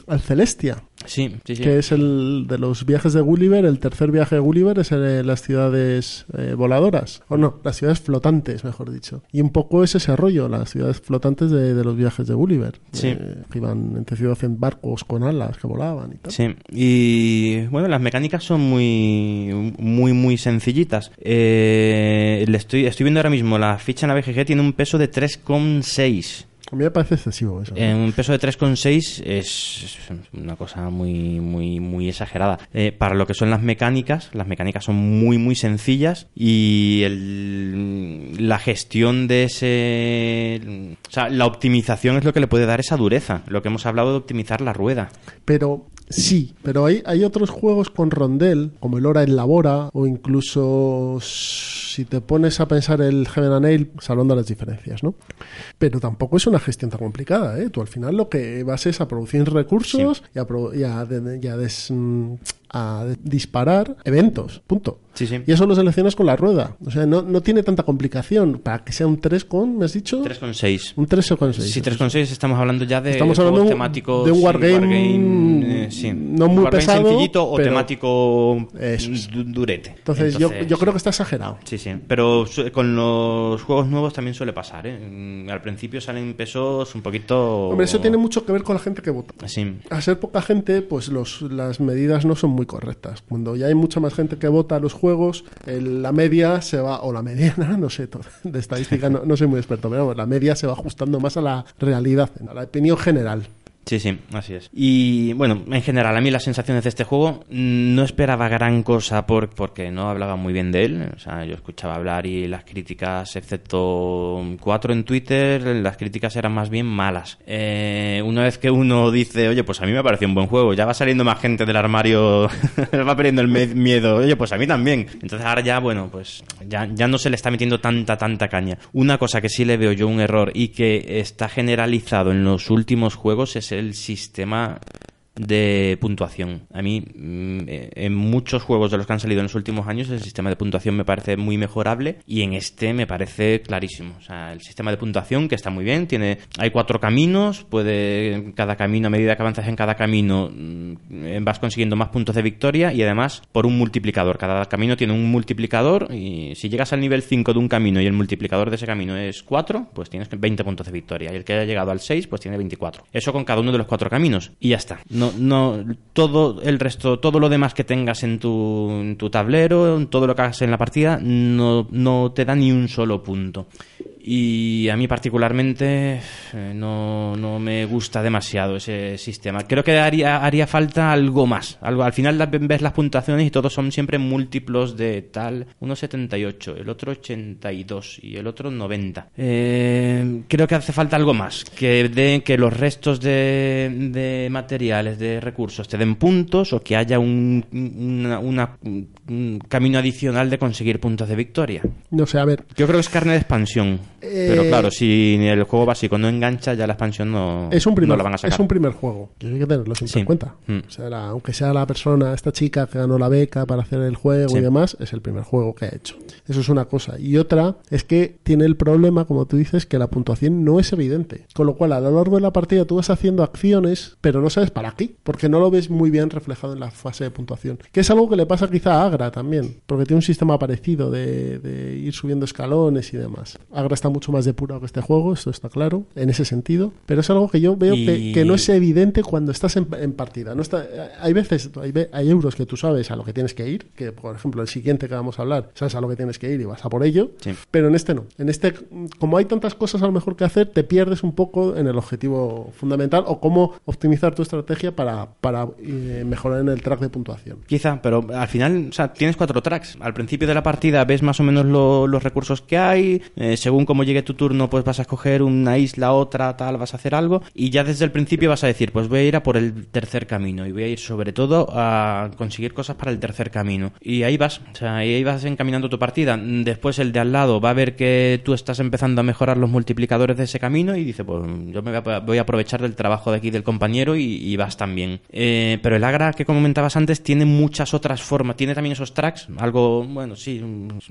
al Celestia, Sí, sí, sí. que es el de los viajes de Gulliver. El tercer viaje de Gulliver es de las ciudades eh, voladoras, o no, las ciudades flotantes, mejor dicho. Y un poco es ese rollo, las ciudades flotantes de, de los viajes de Gulliver. Sí. eh, que iban entre ciudades en barcos con alas que volaban y tal. Sí, y bueno, las mecánicas son muy, muy, muy sencillitas. Eh, le estoy, estoy viendo ahora mismo, la ficha en la BGG tiene un peso de 3,6. A mí me parece excesivo eso. En un peso de 3,6 es una cosa muy, muy, muy exagerada. Eh, para lo que son las mecánicas, las mecánicas son muy, muy sencillas y el- la gestión de ese... O sea, la optimización es lo que le puede dar esa dureza. Lo que hemos hablado de optimizar la rueda. Pero sí, pero hay, hay otros juegos con rondel, como el Hora en Labora, o incluso si te pones a pensar el Heaven and Nail, salvando las diferencias, ¿no? Pero tampoco es una gestión tan complicada, ¿eh? Tú al final lo que vas es a producir recursos y, a, y a y a des- mm, a disparar eventos, punto. Sí, sí. Y eso lo seleccionas con la rueda. O sea, no, no tiene tanta complicación. Para que sea un 3 con, ¿me has dicho? 3,6. Un 3 con 6. Si 3,6 estamos hablando ya de Estamos hablando temáticos de un sí, wargame, eh, sí. no muy Wargame pesado, sencillito o temático es. du- durete. Entonces, yo, yo creo que está exagerado. Sí, sí. Pero con los juegos nuevos también suele pasar, ¿eh? Mm, Al principio salen pesos un poquito... Hombre, eso tiene mucho que ver con la gente que vota. Sí. A ser poca gente, pues los, las medidas no son muy correctas. Cuando ya hay mucha más gente que vota los juegos, el- la media se va, o la mediana, (laughs) no sé, de estadística no, no soy muy experto, pero la media se va ajustando más a la realidad, a la opinión general. Sí, sí, así es. Y bueno, en general, a mí las sensaciones de este juego mm, no esperaba gran cosa por, porque no hablaba muy bien de él. O sea, yo escuchaba hablar y las críticas, excepto cuatro en Twitter, las críticas eran más bien malas. Eh, una vez que uno dice, oye, pues a mí me pareció un buen juego, ya va saliendo más gente del armario, (laughs) va perdiendo el miedo, oye, pues a mí también. Entonces ahora ya, bueno, pues ya, ya no se le está metiendo tanta, tanta caña. Una cosa que sí le veo yo un error y que está generalizado en los últimos juegos es el sistema de puntuación. A mí, mm, eh, en muchos juegos de los que han salido en los últimos años, el sistema de puntuación me parece muy mejorable y en este me parece clarísimo. O sea, el sistema de puntuación que está muy bien, tiene, hay cuatro caminos, puede, cada camino, a medida que avanzas en cada camino, mm, vas consiguiendo más puntos de victoria y además por un multiplicador. Cada camino tiene un multiplicador y si llegas al nivel 5 de un camino y el multiplicador de ese camino es 4, pues tienes 20 puntos de victoria. Y el que haya llegado al 6, pues tiene 24. Eso con cada uno de los cuatro caminos. Y ya está. No, no, todo el resto, todo lo demás que tengas en tu, en tu tablero, todo lo que hagas en la partida, no, no te da ni un solo punto. Y a mí particularmente eh, no, no me gusta demasiado ese sistema. Creo que haría, haría falta algo más. Algo, al final ves las puntuaciones y todos son siempre múltiplos de tal. Uno 78, el otro 82 y el otro 90. Eh, creo que hace falta algo más. Que, de, que los restos de, de materiales, de recursos, te den puntos o que haya un, una- una- un camino adicional de conseguir puntos de victoria. No sé, a ver, Yo creo que es carne de expansión. Eh, Pero claro, si el juego básico no engancha, ya la expansión no, es un primer, no la van a sacar. es un primer juego. Y hay que tenerlo siempre Sí. en cuenta. Mm. O sea, la- aunque sea la persona, esta chica que ganó la beca para hacer el juego Sí. y demás, es el primer juego que ha hecho. Eso es una cosa. Y otra es que tiene el problema, como tú dices, que la puntuación no es evidente. Con lo cual, a lo largo de la partida tú vas haciendo acciones, pero no sabes para qué, porque no lo ves muy bien reflejado en la fase de puntuación. Que es algo que le pasa quizá a Agra también, porque tiene un sistema parecido de, de ir subiendo escalones y demás. Agra está mucho más depurado que este juego, esto está claro, en ese sentido, pero es algo que yo veo que, Y- que no es evidente cuando estás en, en partida. No está, hay veces, hay, euros que tú sabes a lo que tienes que ir, que por ejemplo el siguiente que vamos a hablar, sabes a lo que tienes que ir y vas a por ello, Sí. pero en este no. En este, como hay tantas cosas a lo mejor que hacer, te pierdes un poco en el objetivo fundamental o cómo optimizar tu estrategia para, para eh, mejorar en el track de puntuación. Quizá, pero al final, o tienes cuatro tracks. Al principio de la partida ves más o menos lo- los recursos que hay. eh, según cómo llegue tu turno, pues vas a escoger una isla, otra, tal, vas a hacer algo. Y ya desde el principio vas a decir, pues voy a ir a por el tercer camino. Y voy a ir sobre todo a conseguir cosas para el tercer camino. Y ahí vas, o sea, ahí vas encaminando tu partida. Después el de al lado va a ver que tú estás empezando a mejorar los multiplicadores de ese camino y dice, pues yo me voy a, aprovechar del trabajo de aquí del compañero y, y vas también. Eh, pero el Agra que comentabas antes tiene muchas otras formas. Tiene también esos tracks, algo, bueno, sí, un-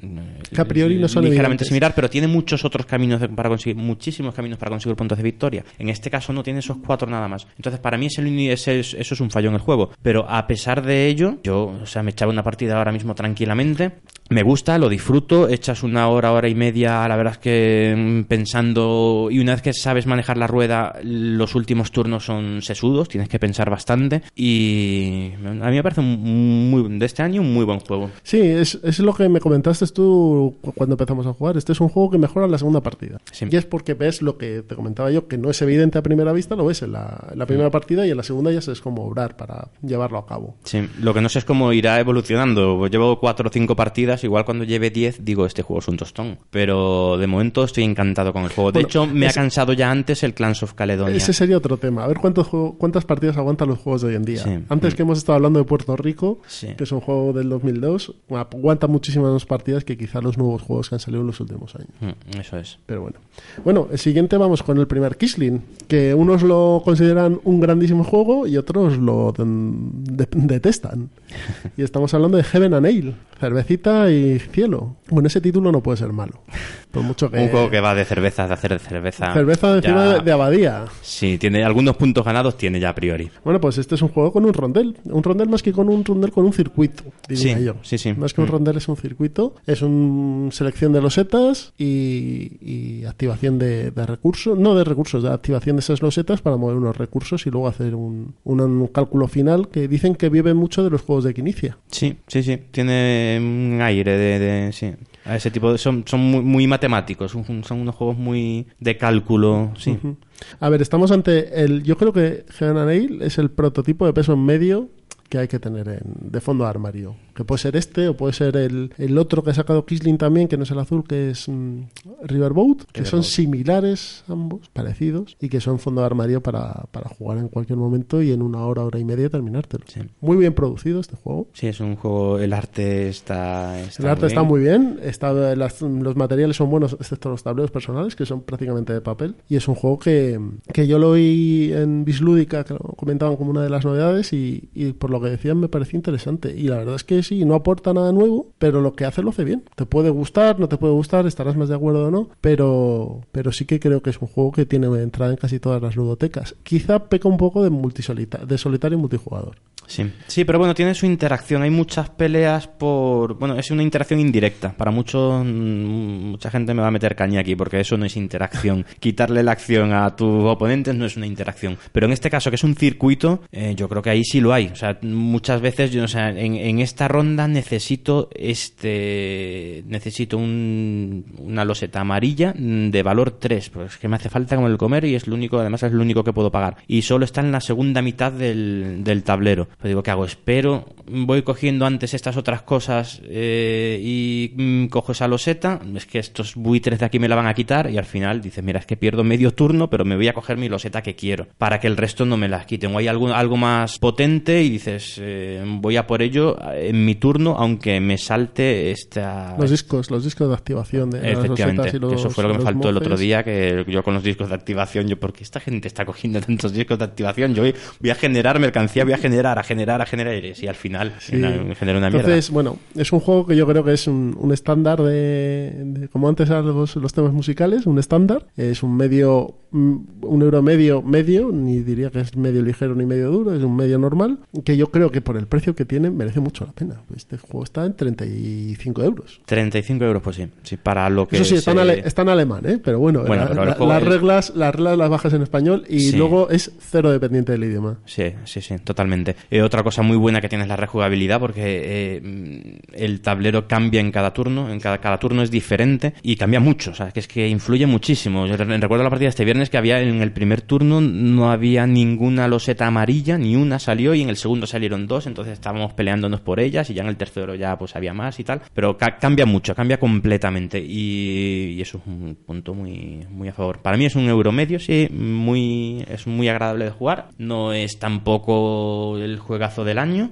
Que a priori no son ligeramente evidentes. similar, pero tiene muchos otros caminos de- para conseguir, muchísimos caminos para conseguir puntos de victoria. En este caso no tiene esos cuatro nada más. Entonces, para mí ese es- eso es un fallo en el juego. Pero a pesar de ello, yo, o sea, me echaba una partida ahora mismo tranquilamente me gusta, lo disfruto, echas una hora, hora y media, la verdad es que mm, pensando, y una vez que sabes manejar la rueda, los últimos turnos son sesudos, tienes que pensar bastante, y a mí me parece un muy, de este año un muy buen juego. Sí, es, es lo que me comentaste tú cu- cuando empezamos a jugar. Este es un juego que mejora en la segunda partida. Sí. Y es porque ves lo que te comentaba yo, que no es evidente a primera vista, lo ves en la, en la primera partida y en la segunda ya sabes cómo obrar para llevarlo a cabo. Sí, lo que no sé es cómo irá evolucionando. Llevo cuatro o cinco partidas, igual cuando lleve 10 digo, este juego es un tostón. Pero de momento estoy encantado con el juego. De Bueno, hecho, me ese- ha cansado ya antes el Clans of Caledonia. Ese sería otro tema. A ver cuántos juego- cuántas partidas aguantan los juegos de hoy en día. Sí. Antes Mm. que hemos estado hablando de Puerto Rico, Sí. que es un juego del 2002, aguanta muchísimas más partidas que quizá los nuevos juegos que han salido en los últimos años. Mm, Eso es. Pero bueno. Bueno, el siguiente vamos con el primer Kisling, que unos lo consideran un grandísimo juego y otros lo detestan. (laughs) Y estamos hablando de Heaven and Ale, cervecita y cielo. Bueno, ese título no puede ser malo. Por mucho que... Un juego que va de cerveza, de hacer cerveza. Cerveza encima Ya- de, de abadía. Sí, tiene algunos puntos ganados, tiene ya a priori. Bueno, pues este es un juego con un rondel. Un rondel más que con un rondel, con un circuito, diría Sí, yo. sí, sí. Más que un Mm. rondel es un circuito. Es una selección de losetas y, y activación de, de recursos. No de recursos, de activación de esas losetas para mover unos recursos y luego hacer un, un- un cálculo final que dicen que vive mucho de los juegos de Quinicia. Sí, sí, sí. Tiene un aire de. de- sí. A ese tipo de. Son, son muy, muy matemáticos. Son, son unos juegos muy de cálculo. Sí. A ver, estamos ante el. Yo creo que Heaven es el prototipo de peso medio que hay que tener en- de fondo armario. Que puede ser este o puede ser el, el otro que ha sacado Kisling también, que no es el azul, que es mm, Riverboat, que son similares ambos, parecidos, y que son fondo de armario para, para jugar en cualquier momento y en una hora, hora y media terminártelo. Sí. Muy bien producido este juego. Sí, es un juego. El arte está. está El arte muy está muy bien, está, las- los materiales son buenos, excepto los tableros personales, que son prácticamente de papel. Y es un juego que, que yo lo oí en Bislúdica, que lo comentaban como una de las novedades, y, y por lo que decían me pareció interesante. Y la verdad es que sí, no aporta nada nuevo, pero lo que hace lo hace bien. Te puede gustar, no te puede gustar, estarás más de acuerdo o no, pero, pero sí que creo que es un juego que tiene entrada en casi todas las ludotecas. Quizá peca un poco de, de solitario y multijugador. Sí. sí, pero bueno, tiene su interacción. Hay muchas peleas por. Bueno, es una interacción indirecta. Para muchos, mm, mucha gente me va a meter caña aquí porque eso no es interacción. (laughs) Quitarle la acción a tus oponentes no es una interacción. Pero en este caso, que es un circuito, eh, yo creo que ahí sí lo hay. O sea, muchas veces, yo, o sea, en, en esta ronda necesito este. Necesito un- una loseta amarilla de valor 3. Pues es que me hace falta como el comer y es lo único, además es lo único que puedo pagar. Y solo está en la segunda mitad del, del tablero. Pues digo, ¿qué hago? Espero, voy cogiendo antes estas otras cosas eh, y mm, cojo esa loseta. Es que estos buitres de aquí me la van a quitar y al final dices, mira, es que pierdo medio turno, pero me voy a coger mi loseta que quiero para que el resto no me las quiten. O hay algo, algo más potente y dices, eh, voy a por ello en mi turno, aunque me salte esta... Los discos, los discos de activación de Efectivamente, y que eso los- fue lo que me los faltó el otro día, que yo con los discos de activación, yo, ¿por qué esta gente está cogiendo tantos discos de activación? Yo voy, voy a generar mercancía, voy a generar, generar, a generar, y al final Sí. una- genera una mierda. Entonces, bueno, es un juego que yo creo que es un, un estándar de, de- como antes eran los, los temas musicales, un estándar. Es un medio, mm, un euro medio, medio, ni diría que es medio ligero ni medio duro, es un medio normal, que yo creo que por el precio que tiene merece mucho la pena. Este juego está en 35 euros. 35 euros, pues sí, sí para lo que Eso sí, está, en ale- está en alemán, ¿eh? pero bueno, Bueno, la- pero el la- juego las, es- reglas, las reglas las bajas en español y Sí. luego es cero dependiente del idioma. Sí, sí, sí, totalmente. Eh, otra cosa muy buena que tiene es la rejugabilidad, porque eh, el tablero cambia en cada turno, en cada, cada turno es diferente y cambia mucho, o sea, que es que influye muchísimo. Recuerdo la partida de este viernes que había en el primer turno no había ninguna loseta amarilla, ni una salió y en el segundo salieron dos, entonces estábamos peleándonos por ellas y ya en el tercero ya pues había más y tal, pero ca- cambia mucho, cambia completamente y, y eso es un punto muy, muy a favor. Para mí es un euro medio, sí, muy, es muy agradable de jugar, no es tampoco el juegazo del año,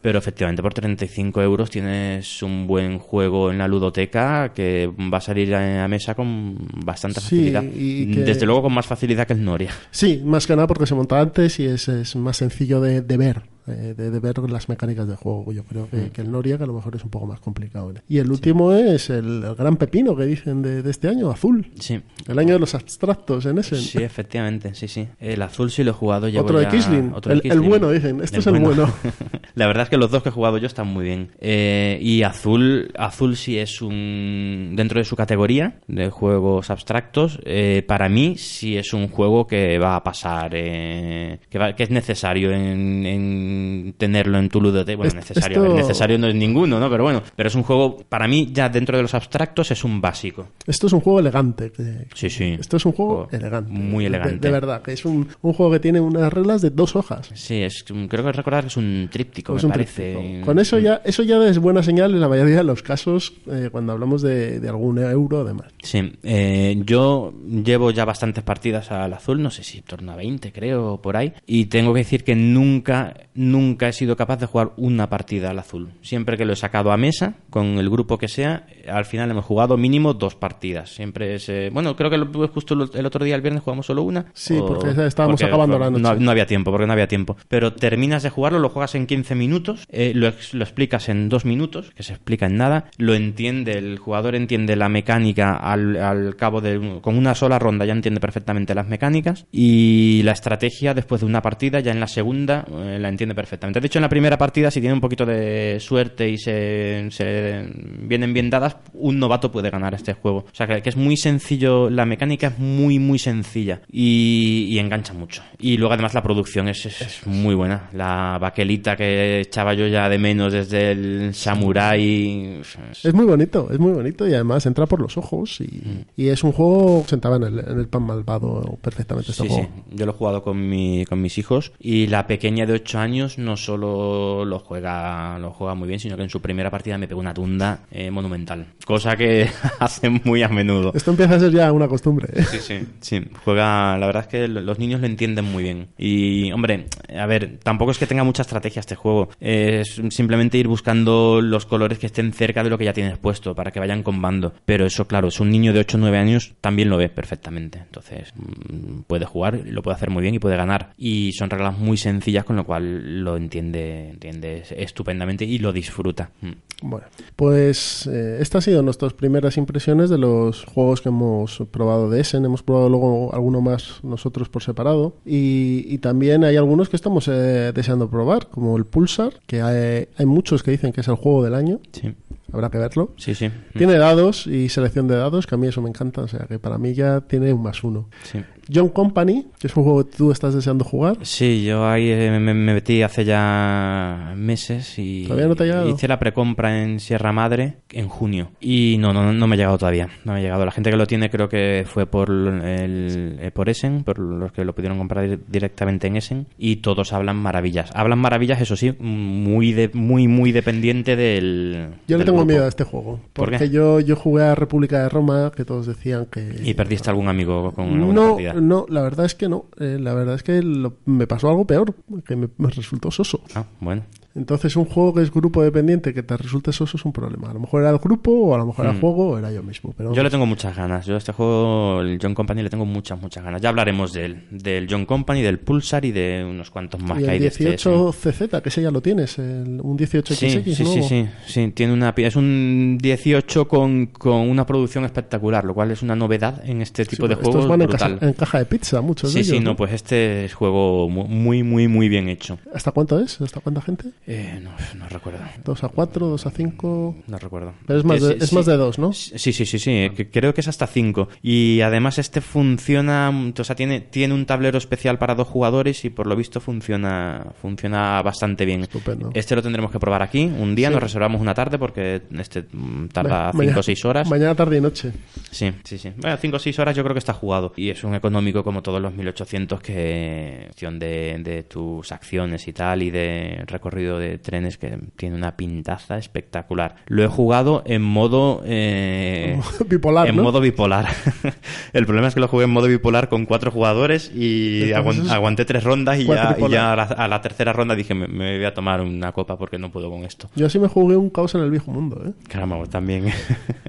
pero efectivamente por 35 euros tienes un buen juego en la ludoteca que va a salir a, a mesa con bastante Sí, facilidad. y que- Desde luego con más facilidad que el Noria. Sí, más que nada porque se monta antes y es, es más sencillo de, de ver. Eh, de, de ver las mecánicas del juego. Yo creo que, que el Noria que a lo mejor es un poco más complicado. Y el último es el, el gran pepino que dicen de, de este año, Azul. Sí. El año de los abstractos en ese. Sí, efectivamente, sí, sí. El azul sí lo he jugado. llevo Otro de ya- Kisling. otro de El- bueno, dicen. Este es el bueno. (laughs) La verdad es que los dos que he jugado yo están muy bien. Eh, y azul, azul sí es un dentro de su categoría de juegos abstractos. eh, para mí sí es un juego que va a pasar, eh, que, va- que es necesario en, en tenerlo en tu ludoteca. Bueno, Es- necesario, esto- necesario no es ninguno, ¿no? Pero bueno, pero es un juego para mí ya dentro de los abstractos es un básico. Esto es un juego elegante. que- Sí, sí. Esto es un juego Juego elegante. muy elegante. De, verdad, que es un, un juego que tiene unas reglas de dos hojas. Sí, es, creo que recordar que es un tríptico, Es me un parece. tríptico. Con eso ya, eso ya es buena señal en la mayoría de los casos eh, cuando hablamos de, de algún euro además. Sí, eh, yo llevo ya bastantes partidas al azul, no sé si torno a 20 creo, por ahí, y tengo que decir que nunca, nunca he sido capaz de jugar una partida al azul. Siempre que lo he sacado a mesa, con el grupo que sea, al final hemos jugado mínimo dos partidas. Siempre es, eh, bueno, creo que lo- justo el otro día, el viernes, jugamos solo una. Sí, porque estábamos porque acabando fue- la noche. No, no había tiempo, porque no había tiempo. Pero terminas de jugarlo, lo juegas en 15 minutos, eh, lo, ex- lo explicas en dos minutos, que se explica en nada, lo entiende, el jugador entiende la mecánica al, al cabo de... con una sola ronda ya entiende perfectamente las mecánicas y la estrategia después de una partida ya en la segunda eh, la entiende perfectamente. De hecho, en la primera partida, si tiene un poquito de suerte y se, se vienen bien dadas, un novato puede ganar este juego. O sea, que, que es muy sencillo, la mecánica es muy, muy sencilla y, y engancha mucho. Y luego además la producción es, es- es muy buena. La baquelita que echaba yo ya de menos desde el Samurai. es- Es muy bonito, es muy bonito y además entra por los ojos y, Mm. y es un juego sentaba en el, en el pan malvado perfectamente este Sí, sí. Yo lo he jugado con, mi, con mis hijos y la pequeña de 8 años no solo lo juega, lo juega muy bien, sino que en su primera partida me pegó una tunda eh, monumental. Cosa que (laughs) hacen muy a menudo. Esto empieza a ser ya una costumbre. ¿eh? Sí, sí. Sí, juega, la verdad es que lo- los niños lo entienden muy bien. Y, hombre, a ver, tampoco es que tenga mucha estrategia este juego. Es simplemente ir buscando los colores que estén cerca de lo que ya tienes puesto para que vayan combando. Pero eso, claro, es un niño de 8 o 9 años, también lo ve perfectamente. Entonces, mm, puede jugar, lo puede hacer muy bien y puede ganar. Y son reglas muy sencillas, con lo cual lo entiende, entiende estupendamente y lo disfruta. Mm. Bueno, pues eh, estas han sido nuestras primeras impresiones de los juegos que hemos probado de Essen. Hemos probado luego alguno más nosotros por separado. Y, y también hay algunos que estamos eh, deseando probar, como el Pulsar, que hay, hay muchos que dicen que es el juego del año. Sí, Habrá que verlo. sí, sí. Tiene dados y selección de dados, que a mí eso me encanta. O sea, que para mí ya tiene un más uno. Sí. John Company, que es un juego que tú estás deseando jugar. Sí, yo ahí eh, me, me metí hace ya meses y ¿Todavía no te ha llegado? hice la precompra en Sierra Madre en junio y no, no, no me ha llegado todavía, no me ha llegado. La gente que lo tiene creo que fue por el, eh, por Essen, por los que lo pudieron comprar dir- directamente en Essen y todos hablan maravillas. Hablan maravillas, eso sí, muy de, muy muy dependiente del. Yo le del tengo grupo. miedo a este juego. ¿Por Porque yo, yo jugué a República de Roma, que todos decían que... Y perdiste algún amigo con alguna No, partida. No, la verdad es que no. Eh, la verdad es que lo- me pasó algo peor, que me, me resultó soso. Ah, bueno. Entonces un juego que es grupo dependiente que te resulte soso es un problema. A lo mejor era el grupo, o a lo mejor era el Mm. juego, o era yo mismo. Pero Yo le tengo muchas ganas. Yo a este juego, el John Company, le tengo muchas, muchas ganas. Ya hablaremos de él. Del John Company, del Pulsar y de unos cuantos más y que hay el de este. 18 CZ, que ese ya lo tienes, el- un 18XX Sí, sí, nuevo. sí, sí, sí. Tiene una, es un 18 con, con una producción espectacular, lo cual es una novedad en este tipo de Estos juegos van en brutal. caja, en caja de pizza, muchos Sí, de ellos. sí, no, pues este es juego mu- muy, muy, muy bien hecho. ¿Hasta cuánto es? ¿Hasta cuánta gente? Eh, no, no recuerdo. ¿2 a 4, 2 a 5? No recuerdo. Pero es más, Eh, de, es sí. más de 2, ¿no? Sí, sí, sí, sí. que Creo que es hasta 5. Y además este funciona, o sea, tiene, tiene un tablero especial para dos jugadores y por lo visto funciona, funciona bastante bien. Estupendo. Este lo tendremos que probar aquí. Un día Sí. nos reservamos una tarde porque este mm, tarda Ma- 5 o 6 horas. Mañana, tarde y noche. Sí, sí, sí. Bueno, 5 o 6 horas yo creo que está jugado. Y es un económico como todos los 1800 que en cuestión de, de tus acciones y tal y de recorrido de trenes que tiene una pintaza espectacular. Lo he jugado en modo... eh, (laughs) Bipolar, En ¿no? modo bipolar. (laughs) El problema es que lo jugué en modo bipolar con cuatro jugadores y aguanté tres rondas y ya, y cuatripolar. ya a, la, a la tercera ronda dije me, me voy a tomar una copa porque no puedo con esto. Yo así me jugué un caos en el viejo mundo, ¿eh? Caramba, pues también.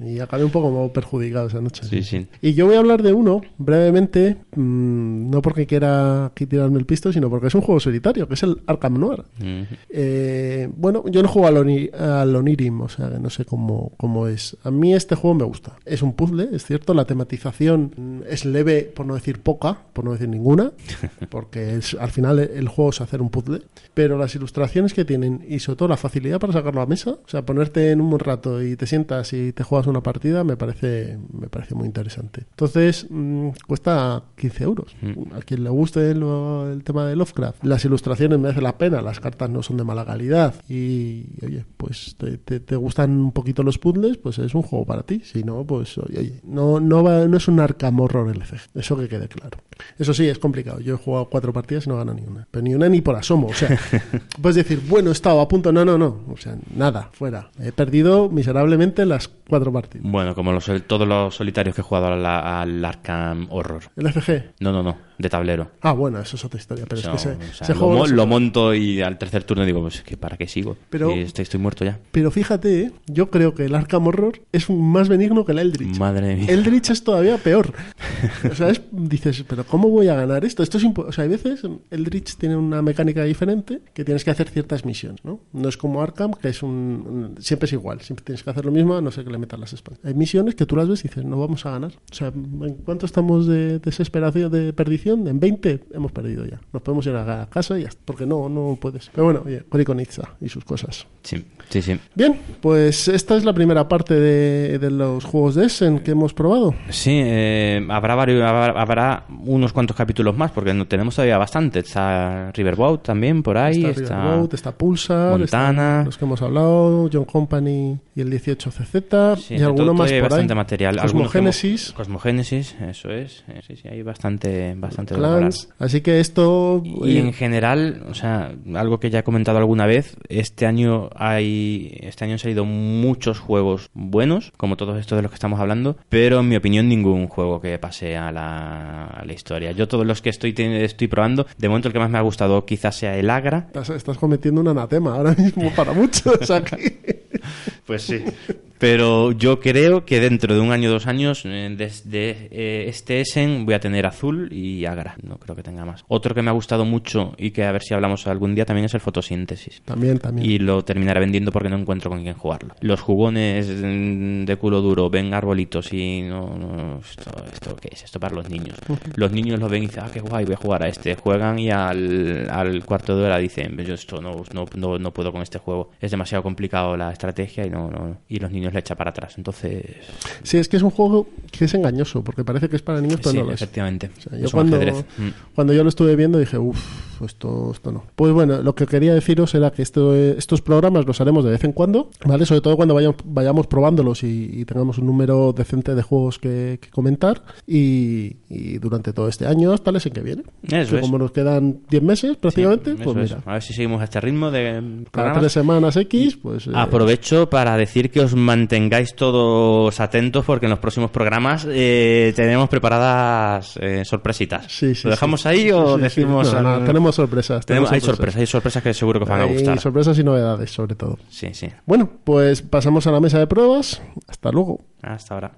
Y acabé un poco perjudicado esa noche. sí, sí. Y yo voy a hablar de uno, brevemente, mm, no porque quiera aquí tirarme el pisto, sino porque es un juego solitario, que es el Arkham Noir. Eh, bueno, yo no juego al, Oni- al Onirim, o sea, que no sé cómo, cómo es. A mí este juego me gusta. Es un puzzle, es cierto, la tematización mm, es leve, por no decir poca, por no decir ninguna, (laughs) porque es, al final el juego es hacer un puzzle, pero las ilustraciones que tienen y sobre todo la facilidad para sacarlo a mesa, o sea, ponerte en un buen rato y te sientas y te juegas una partida, me parece, me parece muy interesante. Entonces, mm, cuesta 15 euros. A quien le guste lo- el tema de Lovecraft, las ilustraciones merece la pena, las cartas no son de mala calidad y, oye, pues te, te- te gustan un poquito los puzzles, pues es un juego para ti. Si no, pues, oye, oye, no, no, va- no es un Arkham Horror LCG, eso que quede claro. Eso sí, es complicado. Yo he jugado cuatro partidas y no gano ni una. Pero ni una ni por asomo. O sea, (laughs) puedes decir, bueno, he estado a punto. No, no, no. O sea, nada, fuera. He perdido miserablemente las cuatro partidas. Bueno, como los, todos los solitarios que he jugado al, al Arkham Horror. LCG. No, no, no, de tablero. Ah, bueno, eso es otra historia. Pero es que se, o sea, se lo, lo monto y al tercer turno digo, pues que para qué sigo. Pero- estoy, estoy muerto ya. Pero fíjate, ¿eh? yo creo que el Arkham Horror es más benigno que el Eldritch. Madre mía. Eldritch es todavía peor. (laughs) O sea, es- dices, pero ¿cómo voy a ganar esto? Esto es o sea, hay veces Eldritch tiene una mecánica diferente que tienes que hacer ciertas misiones, ¿no? No es como Arkham, que es un siempre es igual, siempre tienes que hacer lo mismo, a no sé que le metas las espadas. Hay misiones que tú las ves y dices, no vamos a ganar. O sea, ¿en cuánto estamos de desesperación, de perdición? En 20 hemos perdido ya. Nos podemos ir a casa y ya, está, porque no, no puedes. Pero bueno, oye, Konikonitsa y sus cosas. Sí, sí, sí. Bien, pues esta es la primera parte de, de los juegos de Essen que hemos probado. Sí, eh, habrá, varios, habrá, habrá unos cuantos capítulos más, porque no tenemos todavía bastante. Está Riverboat también por ahí. Está, Está, Riverboat, está Pulsar, Montana. están los que hemos hablado, John Company y el 18CZ, Sí, y alguno más por bastante ahí. material. Cosmogénesis, Cosmogénesis, eso es. Sí, sí, hay bastante, bastante Clans. Así que esto... Y en general, o sea, algo que ya he comentado alguna vez, este año hay este año han salido muchos juegos buenos, como todos estos de los que estamos hablando, pero en mi opinión ningún juego que pase a la, a la historia. Yo todos los que estoy estoy probando, de momento el que más me ha gustado quizás sea el Agra. estás, estás cometiendo un anatema ahora mismo para muchos (laughs) aquí. Pues sí. Pero yo creo que dentro de un año o dos años, eh, desde eh, este Essen, voy a tener azul y Agra. No creo que tenga más. Otro que me ha gustado mucho y que a ver si hablamos algún día también es el fotosíntesis. también, también. Y lo terminaré vendiendo porque no encuentro con quién jugarlo. Los jugones de culo duro ven arbolitos y no, no esto, esto qué es esto para los niños. (laughs) Los niños lo ven y dicen, ah, qué guay, voy a jugar a este. Juegan y al, al cuarto de hora dicen, yo esto no, no, no, no puedo con este juego. Es demasiado complicado la estrategia y no, no y los niños le echan para atrás. Entonces, Sí, es que es un juego que es engañoso, porque parece que es para niños, pero sí, no lo es. efectivamente. O sea, yo cuando. Mm. cuando yo lo estuve viendo dije, uff, esto, esto no. Pues bueno, lo que quería deciros era que esto, eh, estos programas los haremos de vez en cuando, ¿vale? Sobre todo cuando vayamos, vayamos probándolos y, y tengamos un número decente de juegos que, que comentar y, y durante todo este año hasta el en que viene. Eso Que es. como nos quedan 10 meses prácticamente, Sí, pues eso es. mira, A ver si seguimos a este ritmo de cada tres semanas X, pues... eh, Aprovecho para decir que os mantengáis todos atentos porque en los próximos programas eh, tenemos preparadas eh, sorpresitas. Sí, sí, ¿Lo dejamos sí. ahí o decimos... No, no, al- tenemos sorpresas. Tenemos- hay sorpresas, hay sorpresas que seguro que os van a Hay gustar. sorpresas y novedades, sobre todo. Sí, sí. Bueno, pues pasamos a la mesa de pruebas. Hasta luego. Hasta ahora.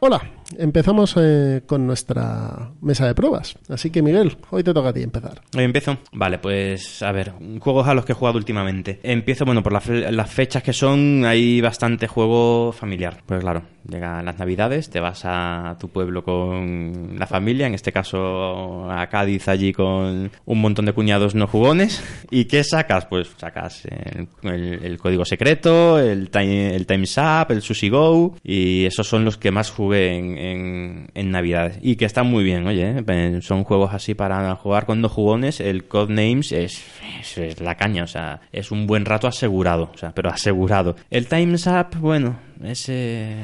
Hola, empezamos eh, con nuestra mesa de pruebas. Así que Miguel, hoy te toca a ti empezar. Hoy empiezo. Vale, pues a ver, juegos a los que he jugado últimamente. Empiezo, bueno, por las fechas que son, hay bastante juego familiar. Pues claro, llegan las navidades, te vas a tu pueblo con la familia, en este caso a Cádiz allí con un montón de cuñados no jugones. (laughs) ¿Y qué sacas? Pues sacas el, el- el código secreto, el, time, el Time's Up, el Sushi Go, y esos son los que más jugué en, en, Navidades. Y que están muy bien, oye, eh, son juegos así para jugar con dos jugones. El Codenames es es, es la caña, o sea, es un buen rato asegurado, o sea, pero asegurado. El Time's Up, bueno, ese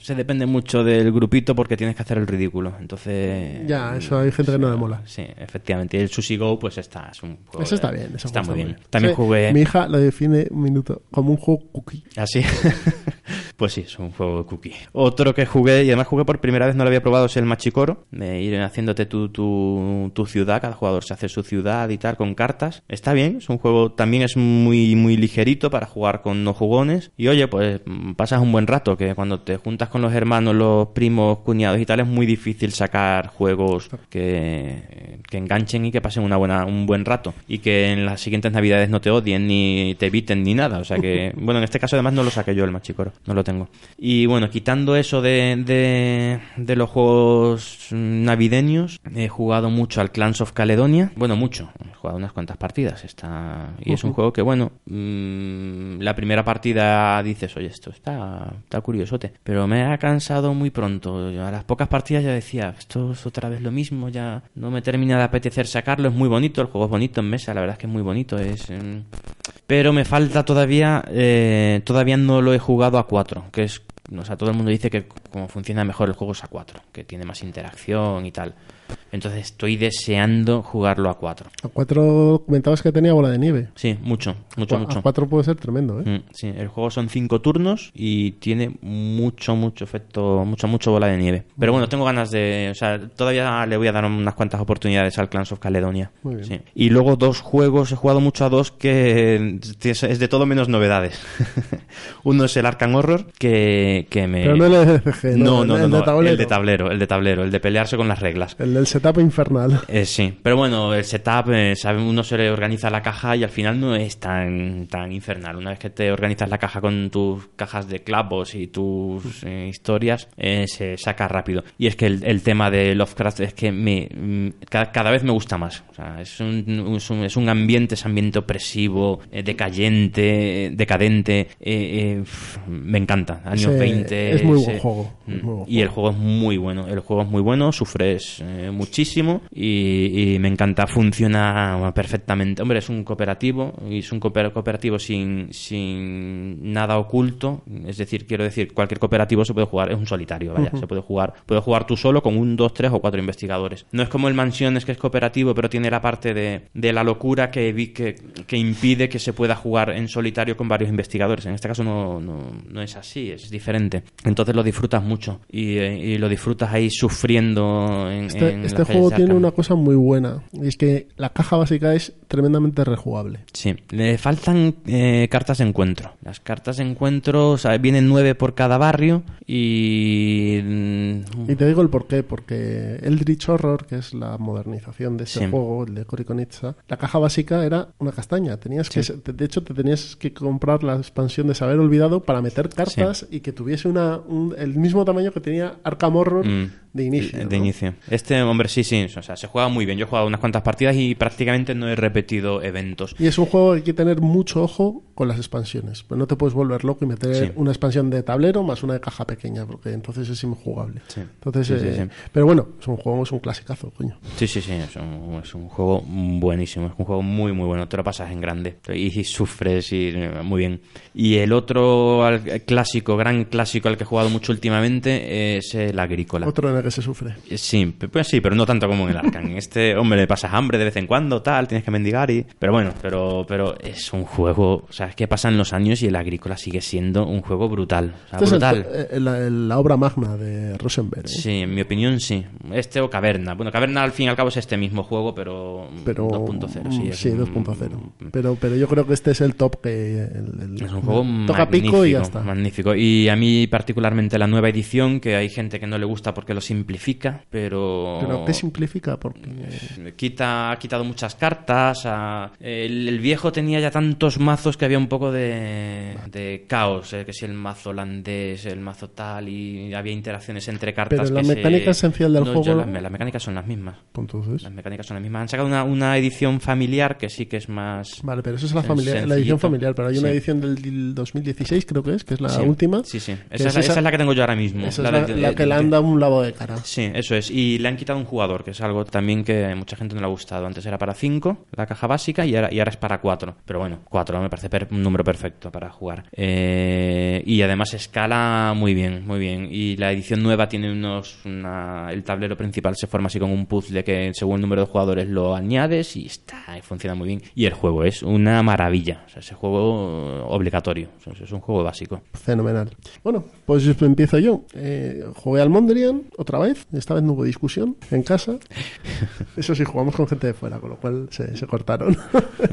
se depende mucho del grupito porque tienes que hacer el ridículo. Entonces. Ya, eso hay gente que no le mola. Sí, efectivamente. Y el Sushi Go, pues está. Es un juego Eso está bien. Eso está muy bien. También Sí, jugué. Mi hija lo define un minuto como un juego cookie. Así. (laughs) pues sí, es un juego cookie. Otro que jugué, y además jugué por primera vez, no lo había probado, es el Machicoro. De ir haciéndote tu, tu, tu ciudad, cada jugador se hace su ciudad y tal, con cartas. Está bien, es un juego, también es muy, muy ligerito para jugar con no jugones. Y oye, pues pasas un buen rato, que cuando te juntas con los hermanos, los primos, cuñados y tal, es muy difícil sacar juegos que, que enganchen y que pasen una buena, un buen rato. Y que en las siguientes navidades no te odien, ni te eviten, ni nada. O sea que, (laughs) bueno, en este caso además no lo saqué yo el Machicoro, no lo tengo. Y bueno, quitando eso de, de, de los juegos navideños, he jugado mucho al Clans of Caledonia. Bueno, mucho, he jugado unas cuantas partidas. Está... Y es un juego que, bueno, mm, la primera partida dices, oye, esto está, está curiosote. Pero me ha cansado muy pronto. A las pocas partidas ya decía, esto es otra vez lo mismo, ya no me termina de apetecer sacarlo. Es muy bonito, el juego es bonito en mesa, la verdad es que es muy bonito. Es, mm, pero me falta todavía, eh, todavía no lo he jugado a 4, que es, o sea, todo el mundo dice que como funciona mejor el juego es a 4, que tiene más interacción y tal. Entonces estoy deseando jugarlo a 4. A cuatro comentabas que tenía bola de nieve. Sí, mucho, mucho, a mucho. cuatro puede ser tremendo, ¿eh? Mm, Sí, el juego son cinco turnos y tiene mucho, mucho efecto, mucho, mucho bola de nieve. Pero bueno, tengo ganas de, o sea, todavía le voy a dar unas cuantas oportunidades al Clans of Caledonia. Muy bien. Sí. Y luego dos juegos, he jugado mucho a dos que es de todo menos novedades. (laughs) Uno es el Arkham Horror, que, que me... Pero no el SCG, no, no, el, no, el de no, tablero. el de tablero, el de tablero, el de pelearse con las reglas. El del setup infernal. Eh, sí, pero bueno, el setup, eh, sabe, uno se le organiza la caja y al final no es tan, tan infernal. Una vez que te organizas la caja con tus cajas de clavos y tus eh, historias, eh, se saca rápido. Y es que el, el tema de Lovecraft es que me mm, ca- cada, vez me gusta más. O sea, es un, es un, es un ambiente, es ambiente opresivo, decayente, decadente. me encanta. Años Sí, 20. es muy buen juego, Mm. muy buen Y el juego es muy bueno. El juego es muy bueno, sufres eh, muchísimo y, y me encanta, funciona perfectamente. Hombre, es un cooperativo y es un cooper- cooperativo sin, sin nada oculto. Es decir, quiero decir, cualquier cooperativo se puede jugar, es un solitario, vaya, se puede jugar. Puede jugar tú solo con un, dos, tres o cuatro investigadores. No es como el Mansiones que es cooperativo, pero tiene la parte de, de la locura que, que, que impide que se pueda jugar en solitario con varios investigadores. En este caso no, no, no es así, es diferente. Entonces lo disfrutas mucho y, eh, y lo disfrutas ahí sufriendo en, Este, en este juego tiene una cosa muy buena. Y es que la caja básica es tremendamente rejugable. Sí, le faltan eh, cartas de encuentro. Las cartas de encuentro, o sea, vienen nueve por cada barrio y... mm, Y te digo el porqué, porque Eldritch Horror, que es la modernización de Sí. juego, el de Cory Konitsa, la caja básica era una castaña. Tenías que, de hecho, te tenías que comprar la expansión de Saber Olvidado para meter cartas y que tuviese una, un- el mismo tamaño que tenía Arkham Horror Mm. de inicio. De ¿no? inicio. Este, hombre, sí, sí. O sea, se juega muy bien. Yo he jugado unas cuantas partidas y prácticamente no he repetido eventos. Y es un juego que hay que tener mucho ojo con las expansiones. Pues no te puedes volver loco y meter Sí. una expansión de tablero más una de caja pequeña, porque entonces es injugable. Sí. Entonces, Sí, eh. Pero bueno, es un juego, es un clasicazo, coño. Sí, sí, sí. Es un, es un juego buenísimo. Es un juego muy, muy bueno. Te lo pasas en grande. Y, y sufres y eh, muy bien. Y el otro al- clásico, gran clásico al que he jugado mucho últimamente es el Agrícola. Otro en el que se sufre. Sí, pues sí, pero no tanto como en el Arkham. Este, hombre, le pasas hambre de vez en cuando, tal, tienes que mendigar y... Pero bueno, pero, pero es un juego... O sea, es que pasan los años y el Agrícola sigue siendo un juego brutal. O sea, Esta es el- brutal. eh, la, obra magna de Rosenberg. ¿eh? Sí, en mi opinión sí. Este o Caverna. Bueno, Caverna al fin y al cabo es este mismo juego, pero, pero 2.0. Sí, mm, sí, un- 2.0. Pero, pero yo creo que este es el top que el- Es un juego toca pico y ya está. magnífico. Y a mí particularmente la nueva edición, que hay gente que no le gusta porque lo simplifica, pero... Pero ¿qué simplifica? Porque Quita, ha quitado muchas cartas. a- el, el viejo tenía ya tantos mazos que había un poco de, de caos, eh, que si el mazo holandés, el mazo tal, y había interacciones entre cartas. Pero la que se- mecánica esencial del No, juego- las, me- las mecánicas son las mismas. Pues Entonces, Las mecánicas son las mismas. Han sacado una, una edición familiar que sí que es más. vale, pero eso es la, familiar, la edición familiar, pero hay una Sí. edición del, del 2016, creo que es, que es la Sí, última. Sí, sí. Esa, es, la- esa es la que tengo yo ahora mismo. esa es la, de- la de- que le de- han dado un lavado de cara. Sí, eso es. Y le han quitado un jugador, que es algo también que mucha gente no le ha gustado. Antes era para 5, la caja básica, y ahora, y ahora es para 4. Pero bueno, 4 me parece un número perfecto para jugar. Eh, y además escala muy bien, muy bien. Y la edición nueva tiene unos... una- el tablero principal se forma así con un puzzle que según el número de jugadores lo añades y está, y funciona muy bien. Y el juego es una maravilla. O sea, ese juego obligatorio. O sea, es un juego básico. Fenomenal. Bueno, pues empiezo yo. Eh, jugué al Mondrian otra vez. Esta vez no hubo discusión en casa. (laughs) Eso sí, jugamos con gente de fuera, con lo cual se, se cortaron.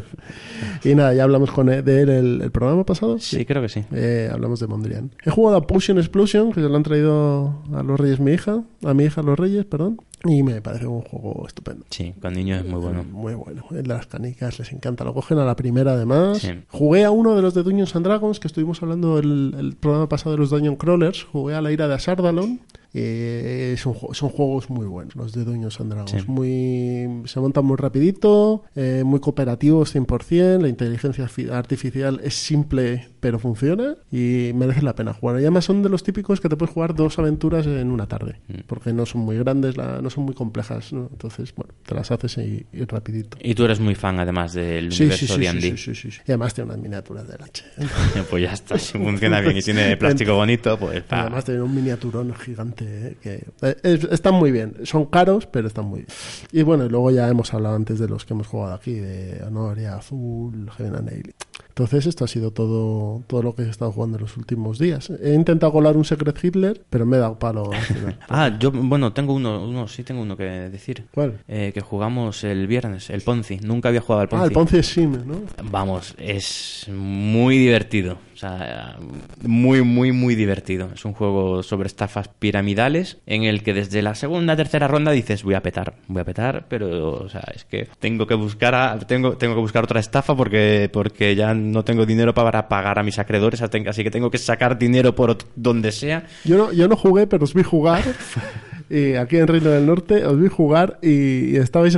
(laughs) y nada, ya hablamos con él- de él el, el programa pasado. Sí, creo que sí. Eh, hablamos de Mondrian. He jugado a Potion Explosion, que se lo han traído a los Reyes mi hija, a mi hija los Reyes, perdón, y me parece un juego estupendo. Sí, con niños es muy bueno. Muy bueno. Las canicas les encanta. Lo cogen a la primera además. Sí. Jugué a uno de los de Dungeons and Dragons, que estuvimos hablando el, el programa pasado de los Dungeon Crawlers. Jugué a la ira de Asardalon. Eh, ju- son juegos muy buenos, los de Dungeons and Dragons. Sí. Muy, se montan muy rapidito, eh, muy cooperativos 100%. La inteligencia fi- artificial es simple, pero funciona. Y merece la pena jugar. Y además son de los típicos que te puedes jugar dos aventuras en una tarde. Mm. Porque no son muy grandes, la- no son muy complejas. ¿no? Entonces, bueno, te las haces y, y rapidito. Y tú eres muy fan, además, del Sí, universo sí, de sí, Andy. sí, sí, sí, sí. Y además tiene unas miniaturas de leche. (laughs) pues ya está, si funciona bien y tiene plástico bonito, pues pa. Además tiene un miniaturón gigante eh, que eh, es- están muy bien. Son caros, pero están muy bien. Y bueno, y luego ya hemos hablado antes de los que hemos jugado aquí, de Honoria, Azul, Heaven and Nail. Entonces esto ha sido todo, todo lo que he estado jugando en los últimos días. He intentado colar un Secret Hitler, pero me he dado palo al final. Ah, yo, bueno, tengo uno, uno, sí tengo uno que decir. ¿Cuál? Eh, que jugamos el viernes, el Ponzi. Nunca había jugado al Ponzi. Ah, el Ponzi Sim, ¿no? Vamos, es muy divertido. O sea, muy, muy, muy divertido. Es un juego sobre estafas piramidales en el que desde la segunda, tercera ronda dices voy a petar, voy a petar, pero, o sea, es que tengo que buscar a- tengo, tengo que buscar otra estafa porque, porque ya no tengo dinero para pagar a mis acreedores, así que tengo que sacar dinero por donde sea. Yo no, yo no jugué, pero os vi jugar. (laughs) Y aquí en Reino del Norte os vi jugar y, y estabais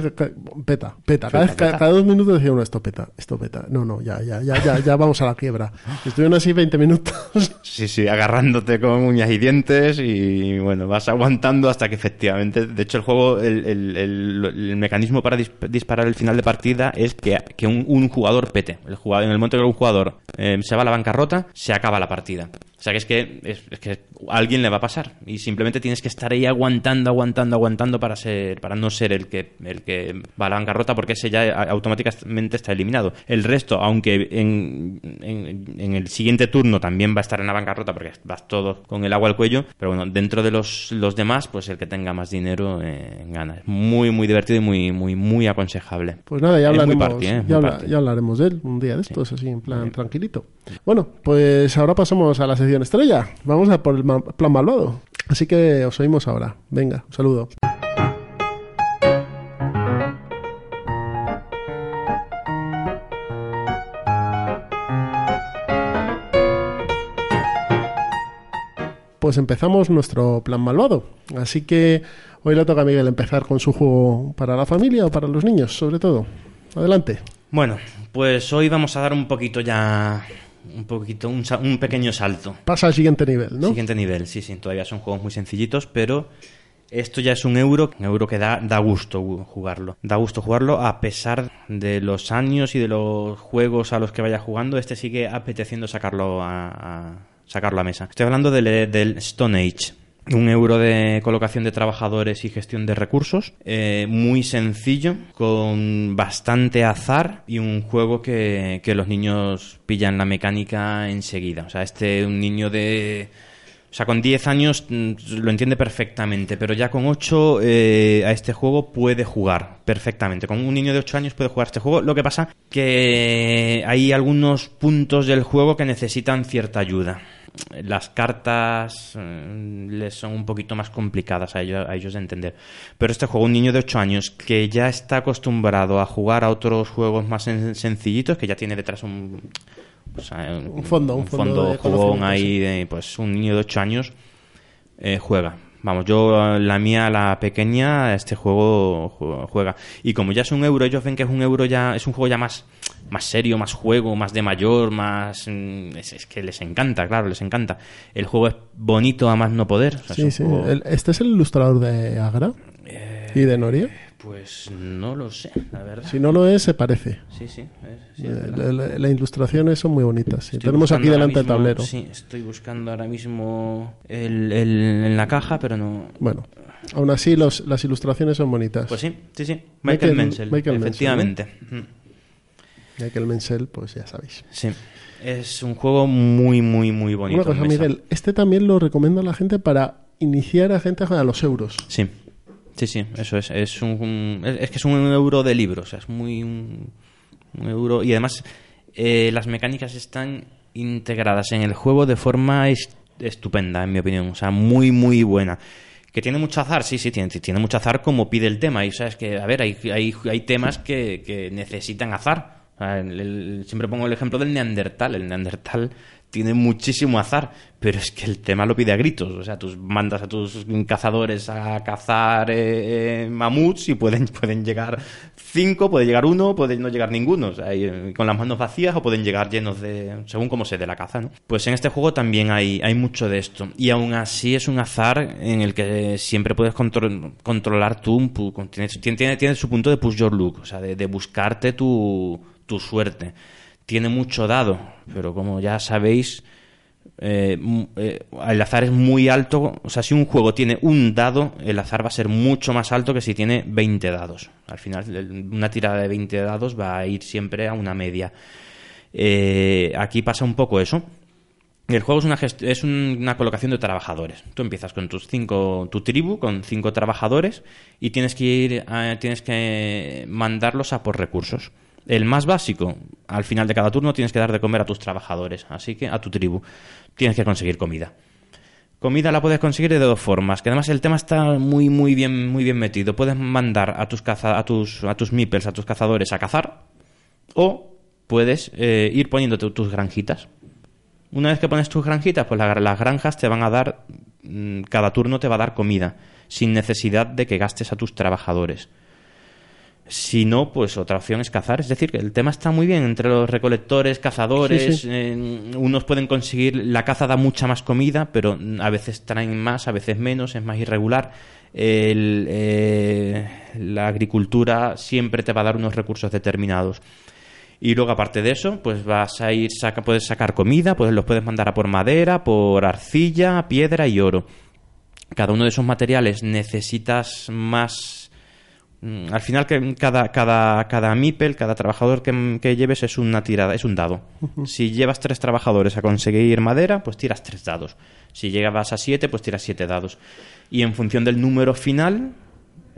peta, peta. Cada, vez- ca- cada dos minutos decía uno, esto peta, esto peta. No, no, ya, ya, ya, ya, ya vamos a la quiebra. (laughs) Estuvieron así 20 minutos. Sí, sí, agarrándote con uñas y dientes y bueno, vas aguantando hasta que efectivamente, de hecho el juego, el, el- el- el mecanismo para dis- disparar el final de partida es que, que un, un jugador pete. El jugador, en el momento que un jugador eh, se va a la bancarrota, se acaba la partida. O sea que es que, es, es que a alguien le va a pasar y simplemente tienes que estar ahí aguantando, aguantando, aguantando para ser, para no ser el que, el que va a la bancarrota porque ese ya automáticamente está eliminado. El resto, aunque en, en, en el siguiente turno también va a estar en la bancarrota porque vas todo con el agua al cuello, pero bueno, dentro de los, los demás, pues el que tenga más dinero eh, gana. Es muy, muy divertido y muy, muy, muy aconsejable. Pues nada, ya hablaremos, party, ¿eh? Ya, habla- party. ya hablaremos de él un día de estos, así en plan tranquilito. Bueno, pues ahora pasamos a la estrella. Vamos a por el plan malvado. Así que os oímos ahora. Venga, un saludo. Pues empezamos nuestro plan malvado. Así que hoy le toca a Miguel empezar con su juego para la familia o para los niños, sobre todo. Adelante. Bueno, pues hoy vamos a dar un poquito ya, un poquito, un, un pequeño salto. Pasa al siguiente nivel, ¿no? Siguiente nivel, sí, sí, todavía son juegos muy sencillitos, pero esto ya es un euro, un euro que da, da gusto gu- jugarlo. Da gusto jugarlo a pesar de los años y de los juegos a los que vaya jugando, este sigue apeteciendo sacarlo a, a- sacarlo a mesa. Estoy hablando del, del Stone Age. Un euro de colocación de trabajadores y gestión de recursos, eh, muy sencillo, con bastante azar y un juego que, que los niños pillan la mecánica enseguida. O sea, este un niño de o sea, con 10 años mm, lo entiende perfectamente, pero ya con 8 eh, a este juego puede jugar perfectamente. Con un niño de 8 años puede jugar este juego. Lo que pasa que hay algunos puntos del juego que necesitan cierta ayuda. Las cartas eh, les son un poquito más complicadas a ellos, a ellos de entender. Pero este juego, un niño de 8 años que ya está acostumbrado a jugar a otros juegos más sen- sencillitos, que ya tiene detrás un, o sea, Un fondo, un fondo jugón conocimiento, ahí, de, pues un niño de 8 años eh, juega. Vamos, yo, la mía, la pequeña, este juego ju- juega. Y como ya es un euro, ellos ven que es un euro ya, es un juego ya más, más serio, más juego, más de mayor, más... mm, Es, es que les encanta, claro, les encanta. El juego es bonito a más no poder. o sea, es Sí, sí. juego- ¿Este es el ilustrador de Agra? ¿Y de Noria? Pues no lo sé, la verdad. Si no lo es, se parece. Sí, sí. Eh, verdad. la- la- las ilustraciones son muy bonitas. sí. Tenemos aquí delante ahora el mismo- tablero. Sí, estoy buscando ahora mismo el, el- en la caja, pero no. Bueno, aún así los, las ilustraciones son bonitas. Pues sí, sí, sí. Michael- Michael, Menzel, Michael Menzel, efectivamente. Michael Menzel, pues ya sabéis. Sí. Es un juego muy, muy, muy bonito. Una cosa. Miguel, este también lo recomiendo a la gente para iniciar a gente a los euros. Sí. Sí, sí, eso es. Es, un, es, que es un euro de libro, o sea, es muy un, un euro. Y además, eh, las mecánicas están integradas en el juego de forma est- estupenda, en mi opinión. O sea, muy, muy buena. Que tiene mucho azar, sí, sí, tiene, tiene mucho azar como pide el tema. Y sabes que, a ver, hay, hay, hay temas que, que necesitan azar. Siempre pongo el ejemplo del Neandertal. El Neandertal tiene muchísimo azar, pero es que el tema lo pide a gritos. O sea, tú mandas a tus cazadores a cazar eh, eh, mamuts y pueden, (laughs) pueden llegar cinco, puede llegar uno, puede no llegar ninguno. O sea, eh, con las manos vacías o pueden llegar llenos de. según cómo se dé la caza, ¿no? Pues en este juego también hay, hay mucho de esto. Y aún así es un azar en el que siempre puedes contro- controlar tú. Tiene, tiene, tiene su punto de push your luck, o sea, de buscarte tu, tu suerte. Tiene mucho dado, pero como ya sabéis, eh, eh, el azar es muy alto. O sea, si un juego tiene un dado, el azar va a ser mucho más alto que si tiene 20 dados. Al final, una tirada de 20 dados va a ir siempre a una media. Eh, aquí pasa un poco eso. El juego es una, es un- una colocación de trabajadores. Tú empiezas con tus cinco, tu tribu, con cinco trabajadores, y tienes que ir, a- tienes que mandarlos a por recursos. El más básico, al final de cada turno tienes que dar de comer a tus trabajadores, así que a tu tribu. Tienes que conseguir comida. Comida la puedes conseguir de dos formas, que además el tema está muy muy bien muy bien metido. Puedes mandar a tus caza, a tus a tus meeples, a tus cazadores a cazar o puedes eh, ir poniendo tu- tus granjitas. Una vez que pones tus granjitas, pues la- las granjas te van a dar, mm, cada turno te va a dar comida, sin necesidad de que gastes a tus trabajadores. Si no, pues otra opción es cazar. Es decir, que el tema está muy bien entre los recolectores, cazadores. Sí, sí. eh, unos pueden conseguir. La caza da mucha más comida, pero a veces traen más, a veces menos, es más irregular. El, eh, la agricultura siempre te va a dar unos recursos determinados. Y luego, aparte de eso, pues vas a ir, saca, puedes sacar comida, pues los puedes mandar a por madera, por arcilla, piedra y oro. Cada uno de esos materiales necesitas más. Mm, Al final, que cada, cada, cada MIPEL, cada trabajador que, que lleves es una tirada, es un dado. Si llevas tres trabajadores a conseguir madera, pues tiras tres dados. Si llegabas a siete, pues tiras siete dados. Y en función del número final,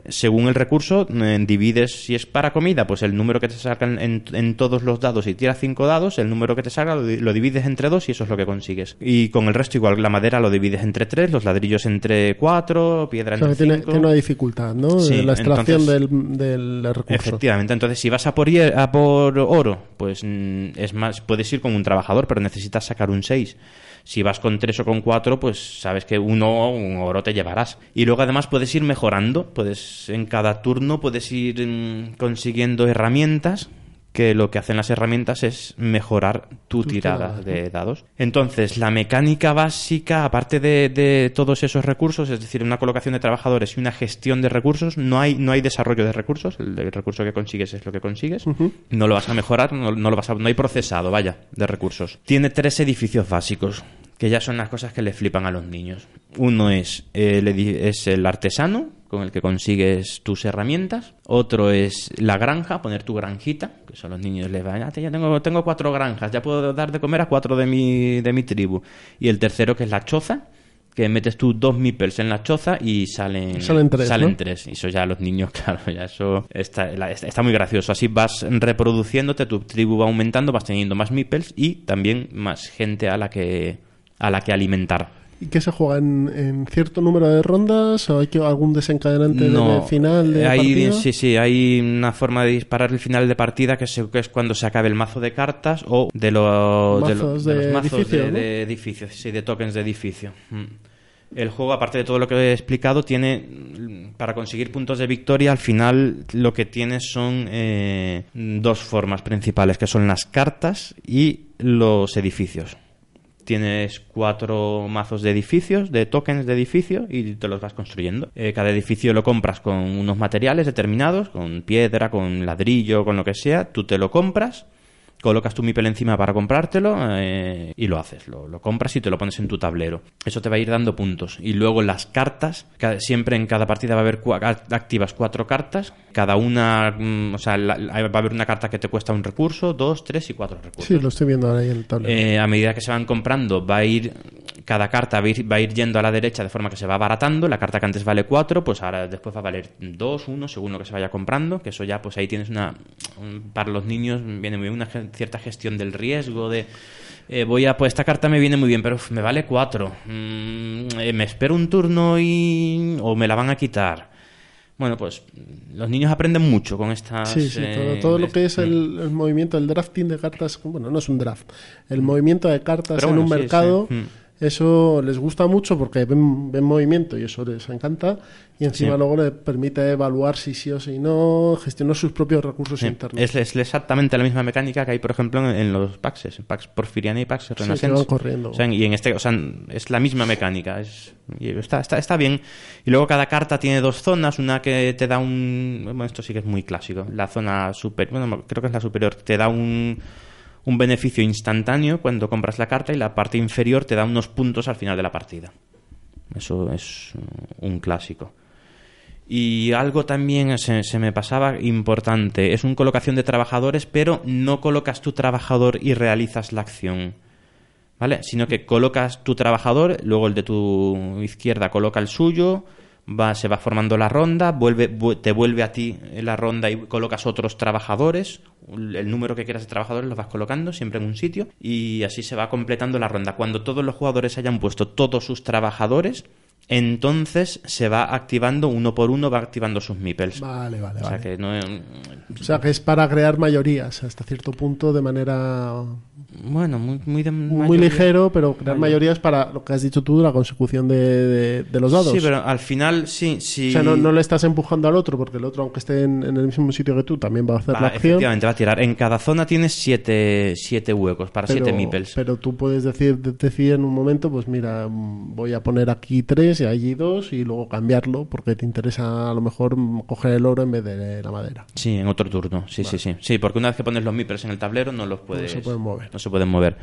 según el recurso, divides, si es para comida, pues el número que te sacan en, en todos los dados y tiras cinco dados, el número que te salga lo, di- lo divides entre dos y eso es lo que consigues. Y con el resto igual, la madera lo divides entre tres, los ladrillos entre cuatro, piedra O sea, que entre tiene, cinco. tiene una dificultad, ¿no? Sí, la extracción entonces- del, del recurso. Efectivamente, entonces si vas a por, hier- a por oro, pues mm, es más, puedes ir con un trabajador, pero necesitas sacar un 6. Si vas con 3 o con 4, pues sabes que uno, un oro te llevarás. Y luego además puedes ir mejorando, puedes en cada turno puedes ir mm, consiguiendo herramientas que lo que hacen las herramientas es mejorar tu tirada de dados. Entonces, la mecánica básica, aparte de, de todos esos recursos, es decir, una colocación de trabajadores y una gestión de recursos, no hay, no hay desarrollo de recursos. El, el recurso que consigues es lo que consigues. No lo vas a mejorar, no, no lo vas a- no hay procesado, vaya, de recursos. Tiene tres edificios básicos, que ya son las cosas que le flipan a los niños. Uno es el, es el artesano, con el que consigues tus herramientas. Otro es la granja, poner tu granjita, que son los niños les van, "Ah, ya tengo, tengo cuatro granjas, ya puedo dar de comer a cuatro de mi, de mi tribu. Y el tercero que es la choza, que metes tú dos meeples en la choza y salen, Salen tres, salen ¿no? tres. Y eso ya los niños, (laughs) claro, ya eso está, la- está, está muy gracioso. Así vas reproduciéndote, tu tribu va aumentando, vas teniendo más meeples y también más gente a la que, a la que alimentar. ¿Y qué se juega en, en cierto número de rondas o hay que, algún desencadenante de final de hay, partida? Sí, sí, hay una forma de disparar el final de partida que, se- que es cuando se acabe el mazo de cartas o de, los de, lo- Mazos de de los mazos edificio, de, ¿no? de edificios, sí, de tokens de edificio. Mm. El juego, aparte de todo lo que he explicado, tiene, mm, para conseguir puntos de victoria, al final lo que tiene son eh, dos formas principales, que son las cartas y los edificios. Tienes cuatro mazos de edificios, de tokens de edificio, y te los vas construyendo. Eh, cada edificio lo compras con unos materiales determinados, con piedra, con ladrillo, con lo que sea. Tú te lo compras, colocas tu MIPEL encima para comprártelo eh, y lo haces. Lo, lo compras y te lo pones en tu tablero. Eso te va a ir dando puntos. Y luego las cartas, ca- siempre en cada partida va a haber activas cuatro cartas. Cada una, mm, o sea, la- la- va a haber una carta que te cuesta un recurso, dos, tres y cuatro recursos. Sí, lo estoy viendo ahora ahí en el tablero. Eh, a medida que se van comprando, va a ir cada carta va a, ir, va a ir yendo a la derecha de forma que se va abaratando. La carta que antes vale 4, pues ahora después va a valer 2, 1, según lo que se vaya comprando. Que eso ya, pues ahí tienes una. un- Para los niños viene muy bien una cierta gestión del riesgo, de. eh, voy a. Pues esta carta me viene muy bien, pero me vale 4. me espero un turno y. o me la van a quitar. Bueno, pues los niños aprenden mucho con estas. Sí, sí, todo, eh, todo lo que es mm. el, el movimiento, el drafting de cartas, bueno, no es un draft, el movimiento de cartas Pero en bueno, un sí, mercado, sí. Eso les gusta mucho porque ven, ven movimiento y eso les encanta, y encima Sí. luego le permite evaluar si sí o si no, gestionar sus propios recursos Sí, internos. Es, es exactamente la misma mecánica que hay, por ejemplo, en, en los Paxes, en Pax Porfiriana y Pax Renaissance. van corriendo. O sea, y en este, o sea, es la misma mecánica, es, y está, está, está bien. Y luego cada carta tiene dos zonas, una que te da un, bueno, esto sí que es muy clásico, la zona superior, bueno, creo que es la superior, te da un, un beneficio instantáneo cuando compras la carta y la parte inferior te da unos puntos al final de la partida. Eso es uh, un clásico. Y algo también se, se me pasaba importante, es un colocación de trabajadores, pero no colocas tu trabajador y realizas la acción. ¿Vale? Sino que colocas tu trabajador, luego el de tu izquierda coloca el suyo, va, se va formando la ronda, vuelve, vu- te vuelve a ti la ronda y colocas otros trabajadores, el número que quieras de trabajadores los vas colocando siempre en un sitio y así se va completando la ronda. Cuando todos los jugadores hayan puesto todos sus trabajadores, entonces se va activando uno por uno, va activando sus meeples. Vale, vale, O sea vale. que no, O sea, que es para crear mayorías hasta cierto punto de manera bueno, muy, muy, de muy ligero, pero crear Mayoría. mayorías para lo que has dicho tú, la consecución de, de- de los dados. Sí, pero al final sí, sí. O sea, no, no le estás empujando al otro, porque el otro, aunque esté en, en el mismo sitio que tú, también va a hacer Va, la acción. efectivamente, va a tirar. En cada zona tienes siete, siete huecos para Pero, siete meeples. pero tú puedes decir, de- decir en un momento, pues mira, mm, voy a poner aquí tres y allí dos y luego cambiarlo porque te interesa a lo mejor mm, coger el oro en vez de la madera. Sí, en otro turno. Sí, sí, sí. Sí, porque una vez que pones los meeples en el tablero no los puedes. se pueden mover. No se pueden mover.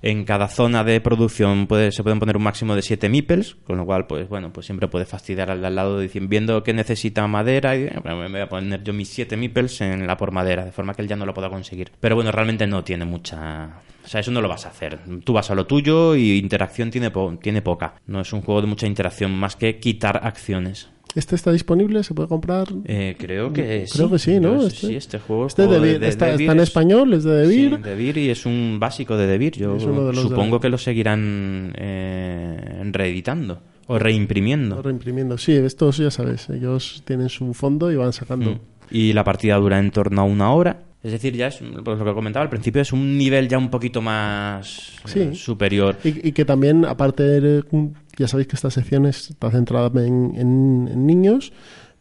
En cada zona de producción puede- se pueden poner un máximo de 7 meeples, con lo cual, pues bueno, pues siempre puedes fastidiar al al lado diciendo, viendo que necesita madera, y me voy a poner yo mis 7 meeples en la por madera, de forma que él ya no lo pueda conseguir. Pero bueno, realmente no tiene mucha. O sea, eso no lo vas a hacer. Tú vas a lo tuyo y interacción tiene, po- tiene poca. No es un juego de mucha interacción, más que quitar acciones. ¿Este está disponible? ¿Se puede comprar? Eh, creo que sí. Creo que sí, ¿no? Este- sí, este juego, Este de Devir, está, está en es- español, es de Devir. Sí, Devir y es un básico de Devir. Yo de supongo que lo seguirán eh, reeditando o reimprimiendo. Reimprimiendo. Sí, estos ya sabes, ellos tienen su fondo y van sacando. Mm. Y la partida dura en torno a una hora. Es decir, ya es pues lo que comentaba al principio, es un nivel ya un poquito más Sí. eh, superior. Y, y que también, aparte de, ya sabéis que esta sección está centrada en, en- en niños,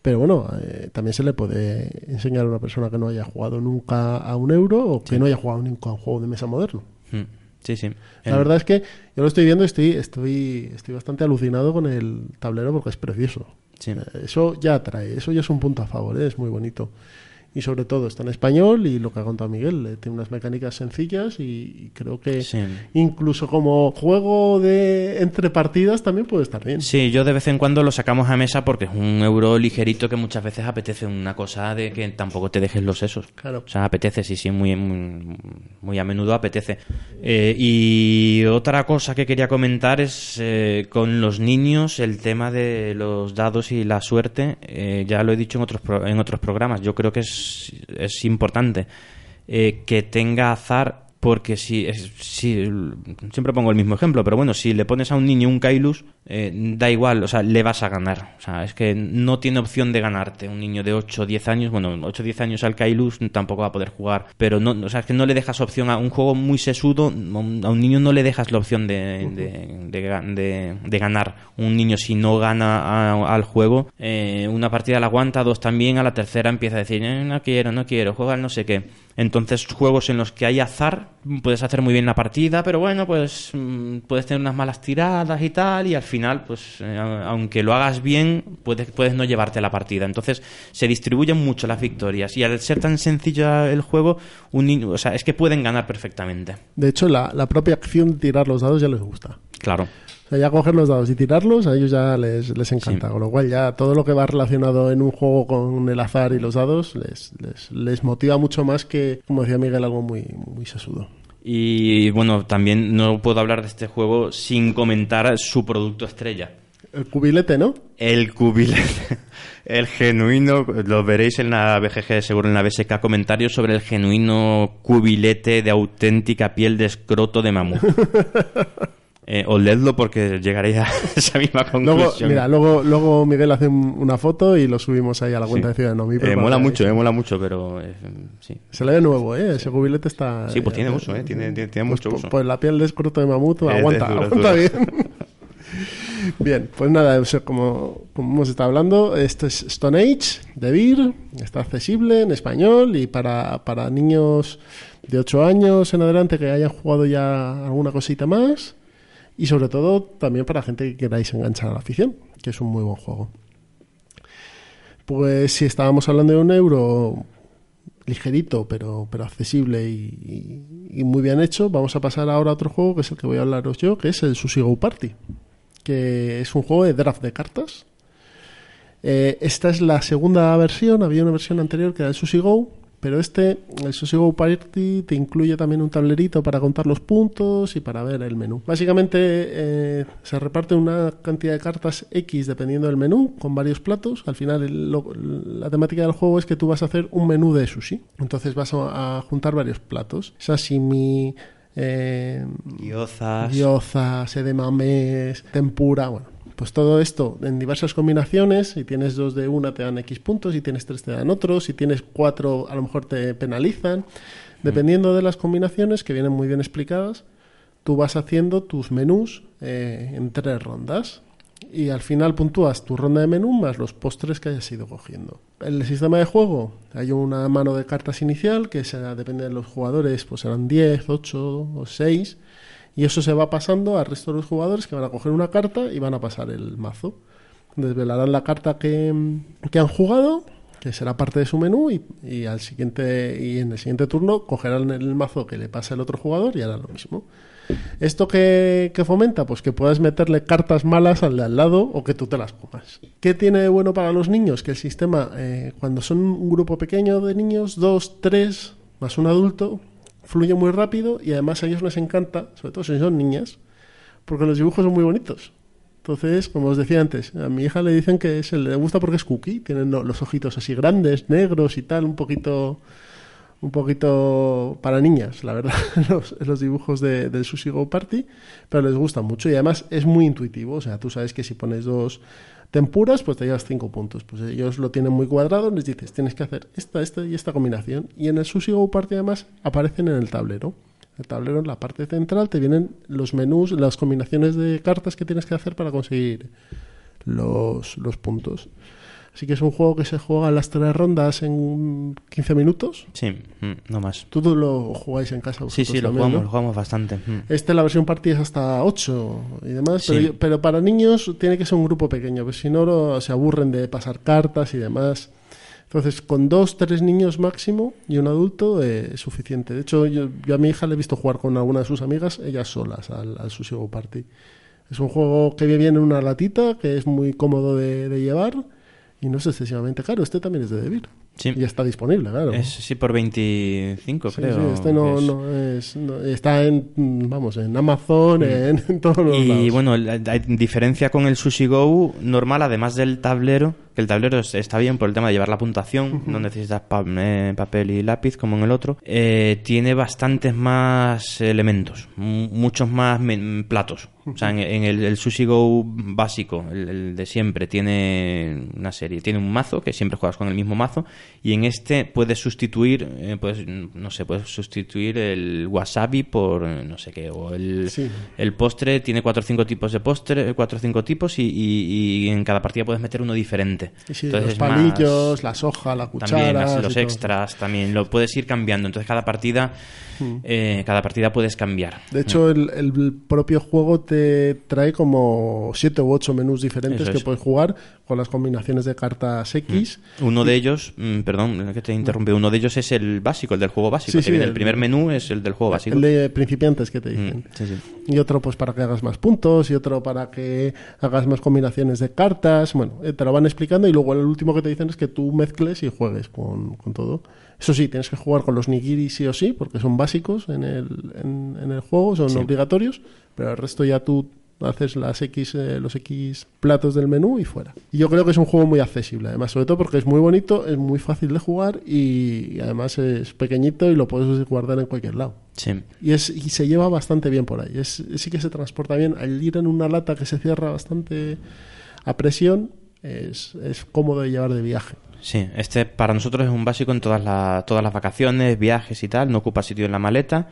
pero bueno, eh, también se le puede enseñar a una persona que no haya jugado nunca a un euro o que no haya jugado nunca a un juego de mesa moderno. Mm. Sí, sí. La El- verdad es que yo lo estoy viendo y estoy, estoy, estoy bastante alucinado con el tablero porque es precioso. sí. Eh, Eso ya atrae, eso ya es un punto a favor, ¿eh? es muy bonito. Y sobre todo está en español y lo que ha contado Miguel, eh, tiene unas mecánicas sencillas y, y creo que Sí. incluso como juego de entre partidas también puede estar bien. Sí, yo de vez en cuando lo sacamos a mesa porque es un euro ligerito que muchas veces apetece una cosa de que tampoco te dejes los sesos. Claro. O sea, apetece, sí, sí, muy, muy, muy a menudo apetece. Eh, y otra cosa que quería comentar es eh, con los niños el tema de los dados y la suerte. Eh, ya lo he dicho en otros, pro- en otros programas. Yo creo que es, es importante eh, que tenga azar porque si, si siempre pongo el mismo ejemplo, pero bueno, si le pones a un niño un Kailus, eh, da igual, o sea, le vas a ganar. O sea, es que no tiene opción de ganarte. Un niño de 8 o 10 años, bueno, 8 o 10 años al Kailus tampoco va a poder jugar, pero no, o sea, es que no le dejas opción a un juego muy sesudo, a un niño no le dejas la opción de, de, de de- ganar. Un niño si no gana al juego, eh, una partida la aguanta, dos también, a la tercera empieza a decir, "Eh, no quiero, no quiero, juega al no sé qué. Entonces, juegos en los que hay azar, puedes hacer muy bien la partida, pero bueno, pues mm, puedes tener unas malas tiradas y tal, y al final, pues eh, aunque lo hagas bien, puedes, puedes no llevarte la partida. Entonces, se distribuyen mucho las victorias, y al ser tan sencillo el juego, un niño, o sea, es que pueden ganar perfectamente. De hecho, la, la propia acción de tirar los dados ya les gusta. Claro. O sea, ya coger los dados y tirarlos, a ellos ya les, les encanta. Sí. Con lo cual, ya todo lo que va relacionado en un juego con el azar y los dados les, les, les motiva mucho más que, como decía Miguel, algo muy, muy sesudo. Y bueno, también no puedo hablar de este juego sin comentar su producto estrella. El cubilete, ¿no? El cubilete, (laughs) el genuino, lo veréis en la BGG, seguro en la BSK, comentarios sobre el genuino cubilete de auténtica piel de escroto de mamut. (laughs) Eh, oledlo porque llegaréis a (laughs) esa misma Luego, conclusión. mira, luego, luego Miguel hace un- una foto y lo subimos ahí a la cuenta Sí. de Ciudad Nomi. Eh, mola mucho, eh, mola mucho, pero eh, sí. Se le ve nuevo, ¿eh? Ese cubilete está... Sí, pues tiene uso, eh, tiene, tiene, tiene Pues, mucho pues- uso. pues la piel de escroto de mamut aguanta, duro, aguanta duro. bien. (laughs) bien, pues nada, como, como hemos estado hablando, esto es Stone Age de Beer, está accesible en español y para, para niños de 8 años en adelante que hayan jugado ya alguna cosita más y sobre todo también para gente que queráis enganchar a la afición, que es un muy buen juego. Pues si estábamos hablando de un euro ligerito, pero, pero accesible y, muy bien hecho, vamos a pasar ahora a otro juego que es el que voy a hablaros yo, que es el Sushi Go Party, que es un juego de draft de cartas. Eh, esta es la segunda versión, había una versión anterior que era el Sushi Go, pero este, el Sushi Go Party, te incluye también un tablerito para contar los puntos y para ver el menú. Básicamente eh, se reparte una cantidad de cartas X dependiendo del menú, con varios platos. Al final el- lo- la temática del juego es que tú vas a hacer un menú de sushi. Entonces vas a, a juntar varios platos. Sashimi, eh, Gyozas. edamames, tempura, bueno. Pues todo esto en diversas combinaciones, si tienes dos de una te dan X puntos, si tienes tres te dan otros, si tienes cuatro a lo mejor te penalizan. Dependiendo de las combinaciones, que vienen muy bien explicadas, tú vas haciendo tus menús eh, en tres rondas. Y al final puntúas tu ronda de menú más los postres que hayas ido cogiendo. En el sistema de juego hay una mano de cartas inicial que será, depende de los jugadores, pues serán 10, 8 o 6. Y eso se va pasando al resto de los jugadores que van a coger una carta y van a pasar el mazo. Desvelarán la carta que, que han jugado, que será parte de su menú, y, al siguiente, y en el siguiente turno cogerán el mazo que le pasa el otro jugador y harán lo mismo. ¿Esto que fomenta? Pues que puedas meterle cartas malas al de al lado o que tú te las comas. ¿Qué tiene de bueno para los niños? Que el sistema, eh, cuando son un grupo pequeño de niños, dos, tres, más un adulto, fluye muy rápido y además a ellos les encanta, sobre todo si son niñas, porque los dibujos son muy bonitos. Entonces, como os decía antes, a mi hija le dicen que se le gusta porque es cookie, tienen lo- los ojitos así grandes, negros y tal, un poquito un poquito para niñas, la verdad, (laughs) los, los dibujos de, del Sushi Go Party, pero les gusta mucho y además es muy intuitivo, o sea, tú sabes que si pones dos tempuras, pues te llevas cinco puntos, pues ellos lo tienen muy cuadrado, les dices, tienes que hacer esta, esta y esta combinación, y en el Sushi Go Party además aparecen en el tablero. El tablero, en la parte central, te vienen los menús, las combinaciones de cartas que tienes que hacer para conseguir los, los puntos. Así que es un juego que se juega las tres rondas en 15 minutos. Sí, mm, no más. Tú lo jugáis en casa. Sí, sí, lo también, jugamos, ¿no? lo jugamos bastante. mm. Este, la versión party es hasta 8 y demás, Sí. pero, pero para niños tiene que ser un grupo pequeño, pues si no lo- se aburren de pasar cartas y demás. Entonces, con dos, tres niños máximo y un adulto eh, es suficiente. De hecho, yo, yo a mi hija le he visto jugar con alguna de sus amigas, ellas solas, al, al Sushi Party. Es un juego que viene en una latita, que es muy cómodo de, de llevar y no es excesivamente caro. Este también es de Debir. Sí. Y está disponible, claro. Es, sí, por 25, Sí, creo. sí, este no, es. no es, no- está en, mm, vamos, en Amazon, en, en todos los Y lados. bueno, la- hay diferencia con el Sushi Go normal, además del tablero, que el tablero es- está bien por el tema de llevar la puntuación, no necesitas pa- eh, papel y lápiz como en el otro, eh, tiene bastantes más elementos, mu- muchos más platos. O sea, en, en el, el Sushi Go básico, el, el de siempre, tiene una serie, tiene un mazo, que siempre juegas con el mismo mazo, y en este puedes sustituir, eh, puedes, no sé, puedes sustituir el wasabi por eh, no sé qué, o el, Sí. el postre tiene cuatro o cinco tipos de postre, cuatro o cinco tipos y, y- y en cada partida puedes meter uno diferente. Sí, Entonces los más- palillos, la soja, la cuchara. también los extras también lo puedes ir cambiando. Entonces cada partida, eh, cada partida puedes cambiar. De hecho, el, el propio juego te trae como siete u ocho menús diferentes Eso que es. puedes jugar con las combinaciones de cartas X. Uno de ellos, perdón, que te interrumpe, uno de ellos es el básico, el del juego básico. Sí, que sí, viene el- el primer menú es el del juego básico. El de principiantes que te Mm, dicen. sí, sí. Y otro pues para que hagas más puntos y otro para que hagas más combinaciones de cartas. Bueno, eh, te lo van explicando y luego el último que te dicen es que tú mezcles y juegues con, con todo. Eso sí, tienes que jugar con los nigiri sí o sí, porque son básicos en el, en, en el juego, son obligatorios, pero el resto ya tú haces las X, eh, los X platos del menú y fuera. Y yo creo que es un juego muy accesible, además, sobre todo porque es muy bonito, es muy fácil de jugar y, y además es pequeñito y lo puedes guardar en cualquier lado. Sí. Y, es, y se lleva bastante bien por ahí. Es, sí que se transporta bien. Al ir en una lata que se cierra bastante a presión, es, es cómodo de llevar de viaje. Sí, este para nosotros es un básico en todas, la- todas las vacaciones, viajes y tal. No ocupa sitio en la maleta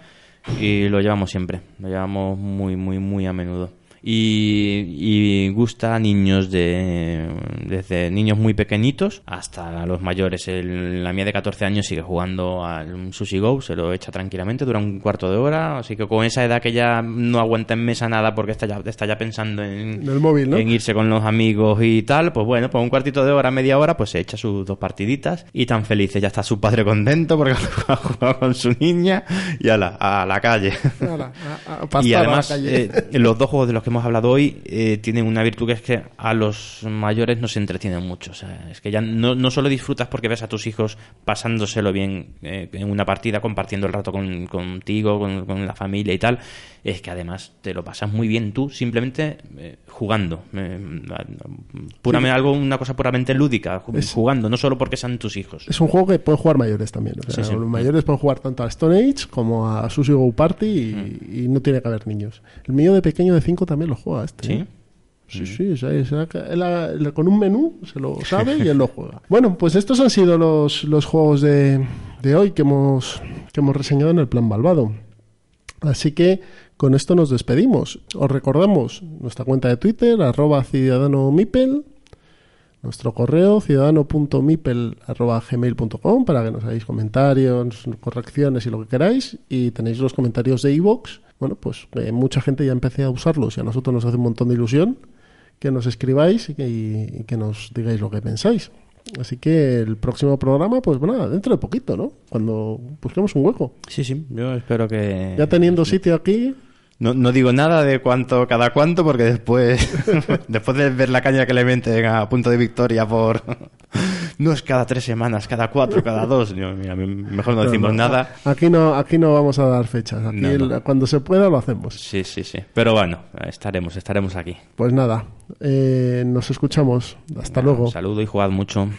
y lo llevamos siempre. Lo llevamos muy, muy, muy a menudo. Y, y gusta a niños de desde niños muy pequeñitos hasta los mayores. El- la mía de 14 años sigue jugando al Sushi Go, se lo echa tranquilamente, dura un cuarto de hora. Así que con esa edad que ya no aguanta en mesa nada porque está ya, está ya pensando en, el móvil, ¿no? en irse con los amigos y tal, pues bueno, pues un cuartito de hora, media hora, pues se echa sus dos partiditas y tan felices. Ya está su padre contento porque (laughs) ha jugado con su niña y a la, a la calle. A- a (laughs) Y la además, calle. eh, los dos juegos de los que hemos hablado hoy eh, tienen una virtud que es que a los mayores no se entretienen mucho. O sea, es que ya no, no solo disfrutas porque ves a tus hijos pasándoselo bien eh, en una partida, compartiendo el rato con, contigo, con, con la familia y tal, es que además te lo pasas muy bien tú simplemente eh, jugando. Eh, puramente, algo, una cosa puramente lúdica, Es- jugando, no solo porque sean tus hijos. Es un juego que pueden jugar mayores también. O sea, Sí, sí. Los mayores pueden jugar tanto a Stone Age como a Sushi Go Party y, Mm. y no tiene que haber niños. El mío de pequeño de 5 también lo juega este. ¿Sí? ¿eh? Sí, sí, con un menú se lo sabe y él lo juega. (laughs) Bueno, pues estos han sido los, los juegos de, de hoy que hemos, que hemos reseñado en el plan Malvado. Así que con esto nos despedimos. Os recordamos nuestra cuenta de Twitter, arroba ciudadano mipel, nuestro correo ciudadano.mipel.gmail.com para que nos hagáis comentarios, correcciones y lo que queráis. Y tenéis los comentarios de iVoox. Bueno, pues eh, mucha gente ya empecé a usarlos y a nosotros nos hace un montón de ilusión que nos escribáis y que, y que nos digáis lo que pensáis. Así que el próximo programa, pues bueno, dentro de poquito, ¿no? Cuando busquemos un hueco. Sí, sí, yo espero que... Ya teniendo sitio aquí, No, no digo nada de cuánto, cada cuánto, porque después, (laughs) (laughs) después de ver la caña que le meten a punto de victoria por... (laughs) No es cada tres semanas, cada cuatro, cada dos. Yo, mira, mejor no decimos No, no, nada. Aquí no, aquí no vamos a dar fechas. Aquí el- cuando se pueda lo hacemos. Sí, sí, sí. Pero bueno, estaremos, estaremos aquí. Pues nada, eh, nos escuchamos. Hasta luego. Un saludo y jugad mucho.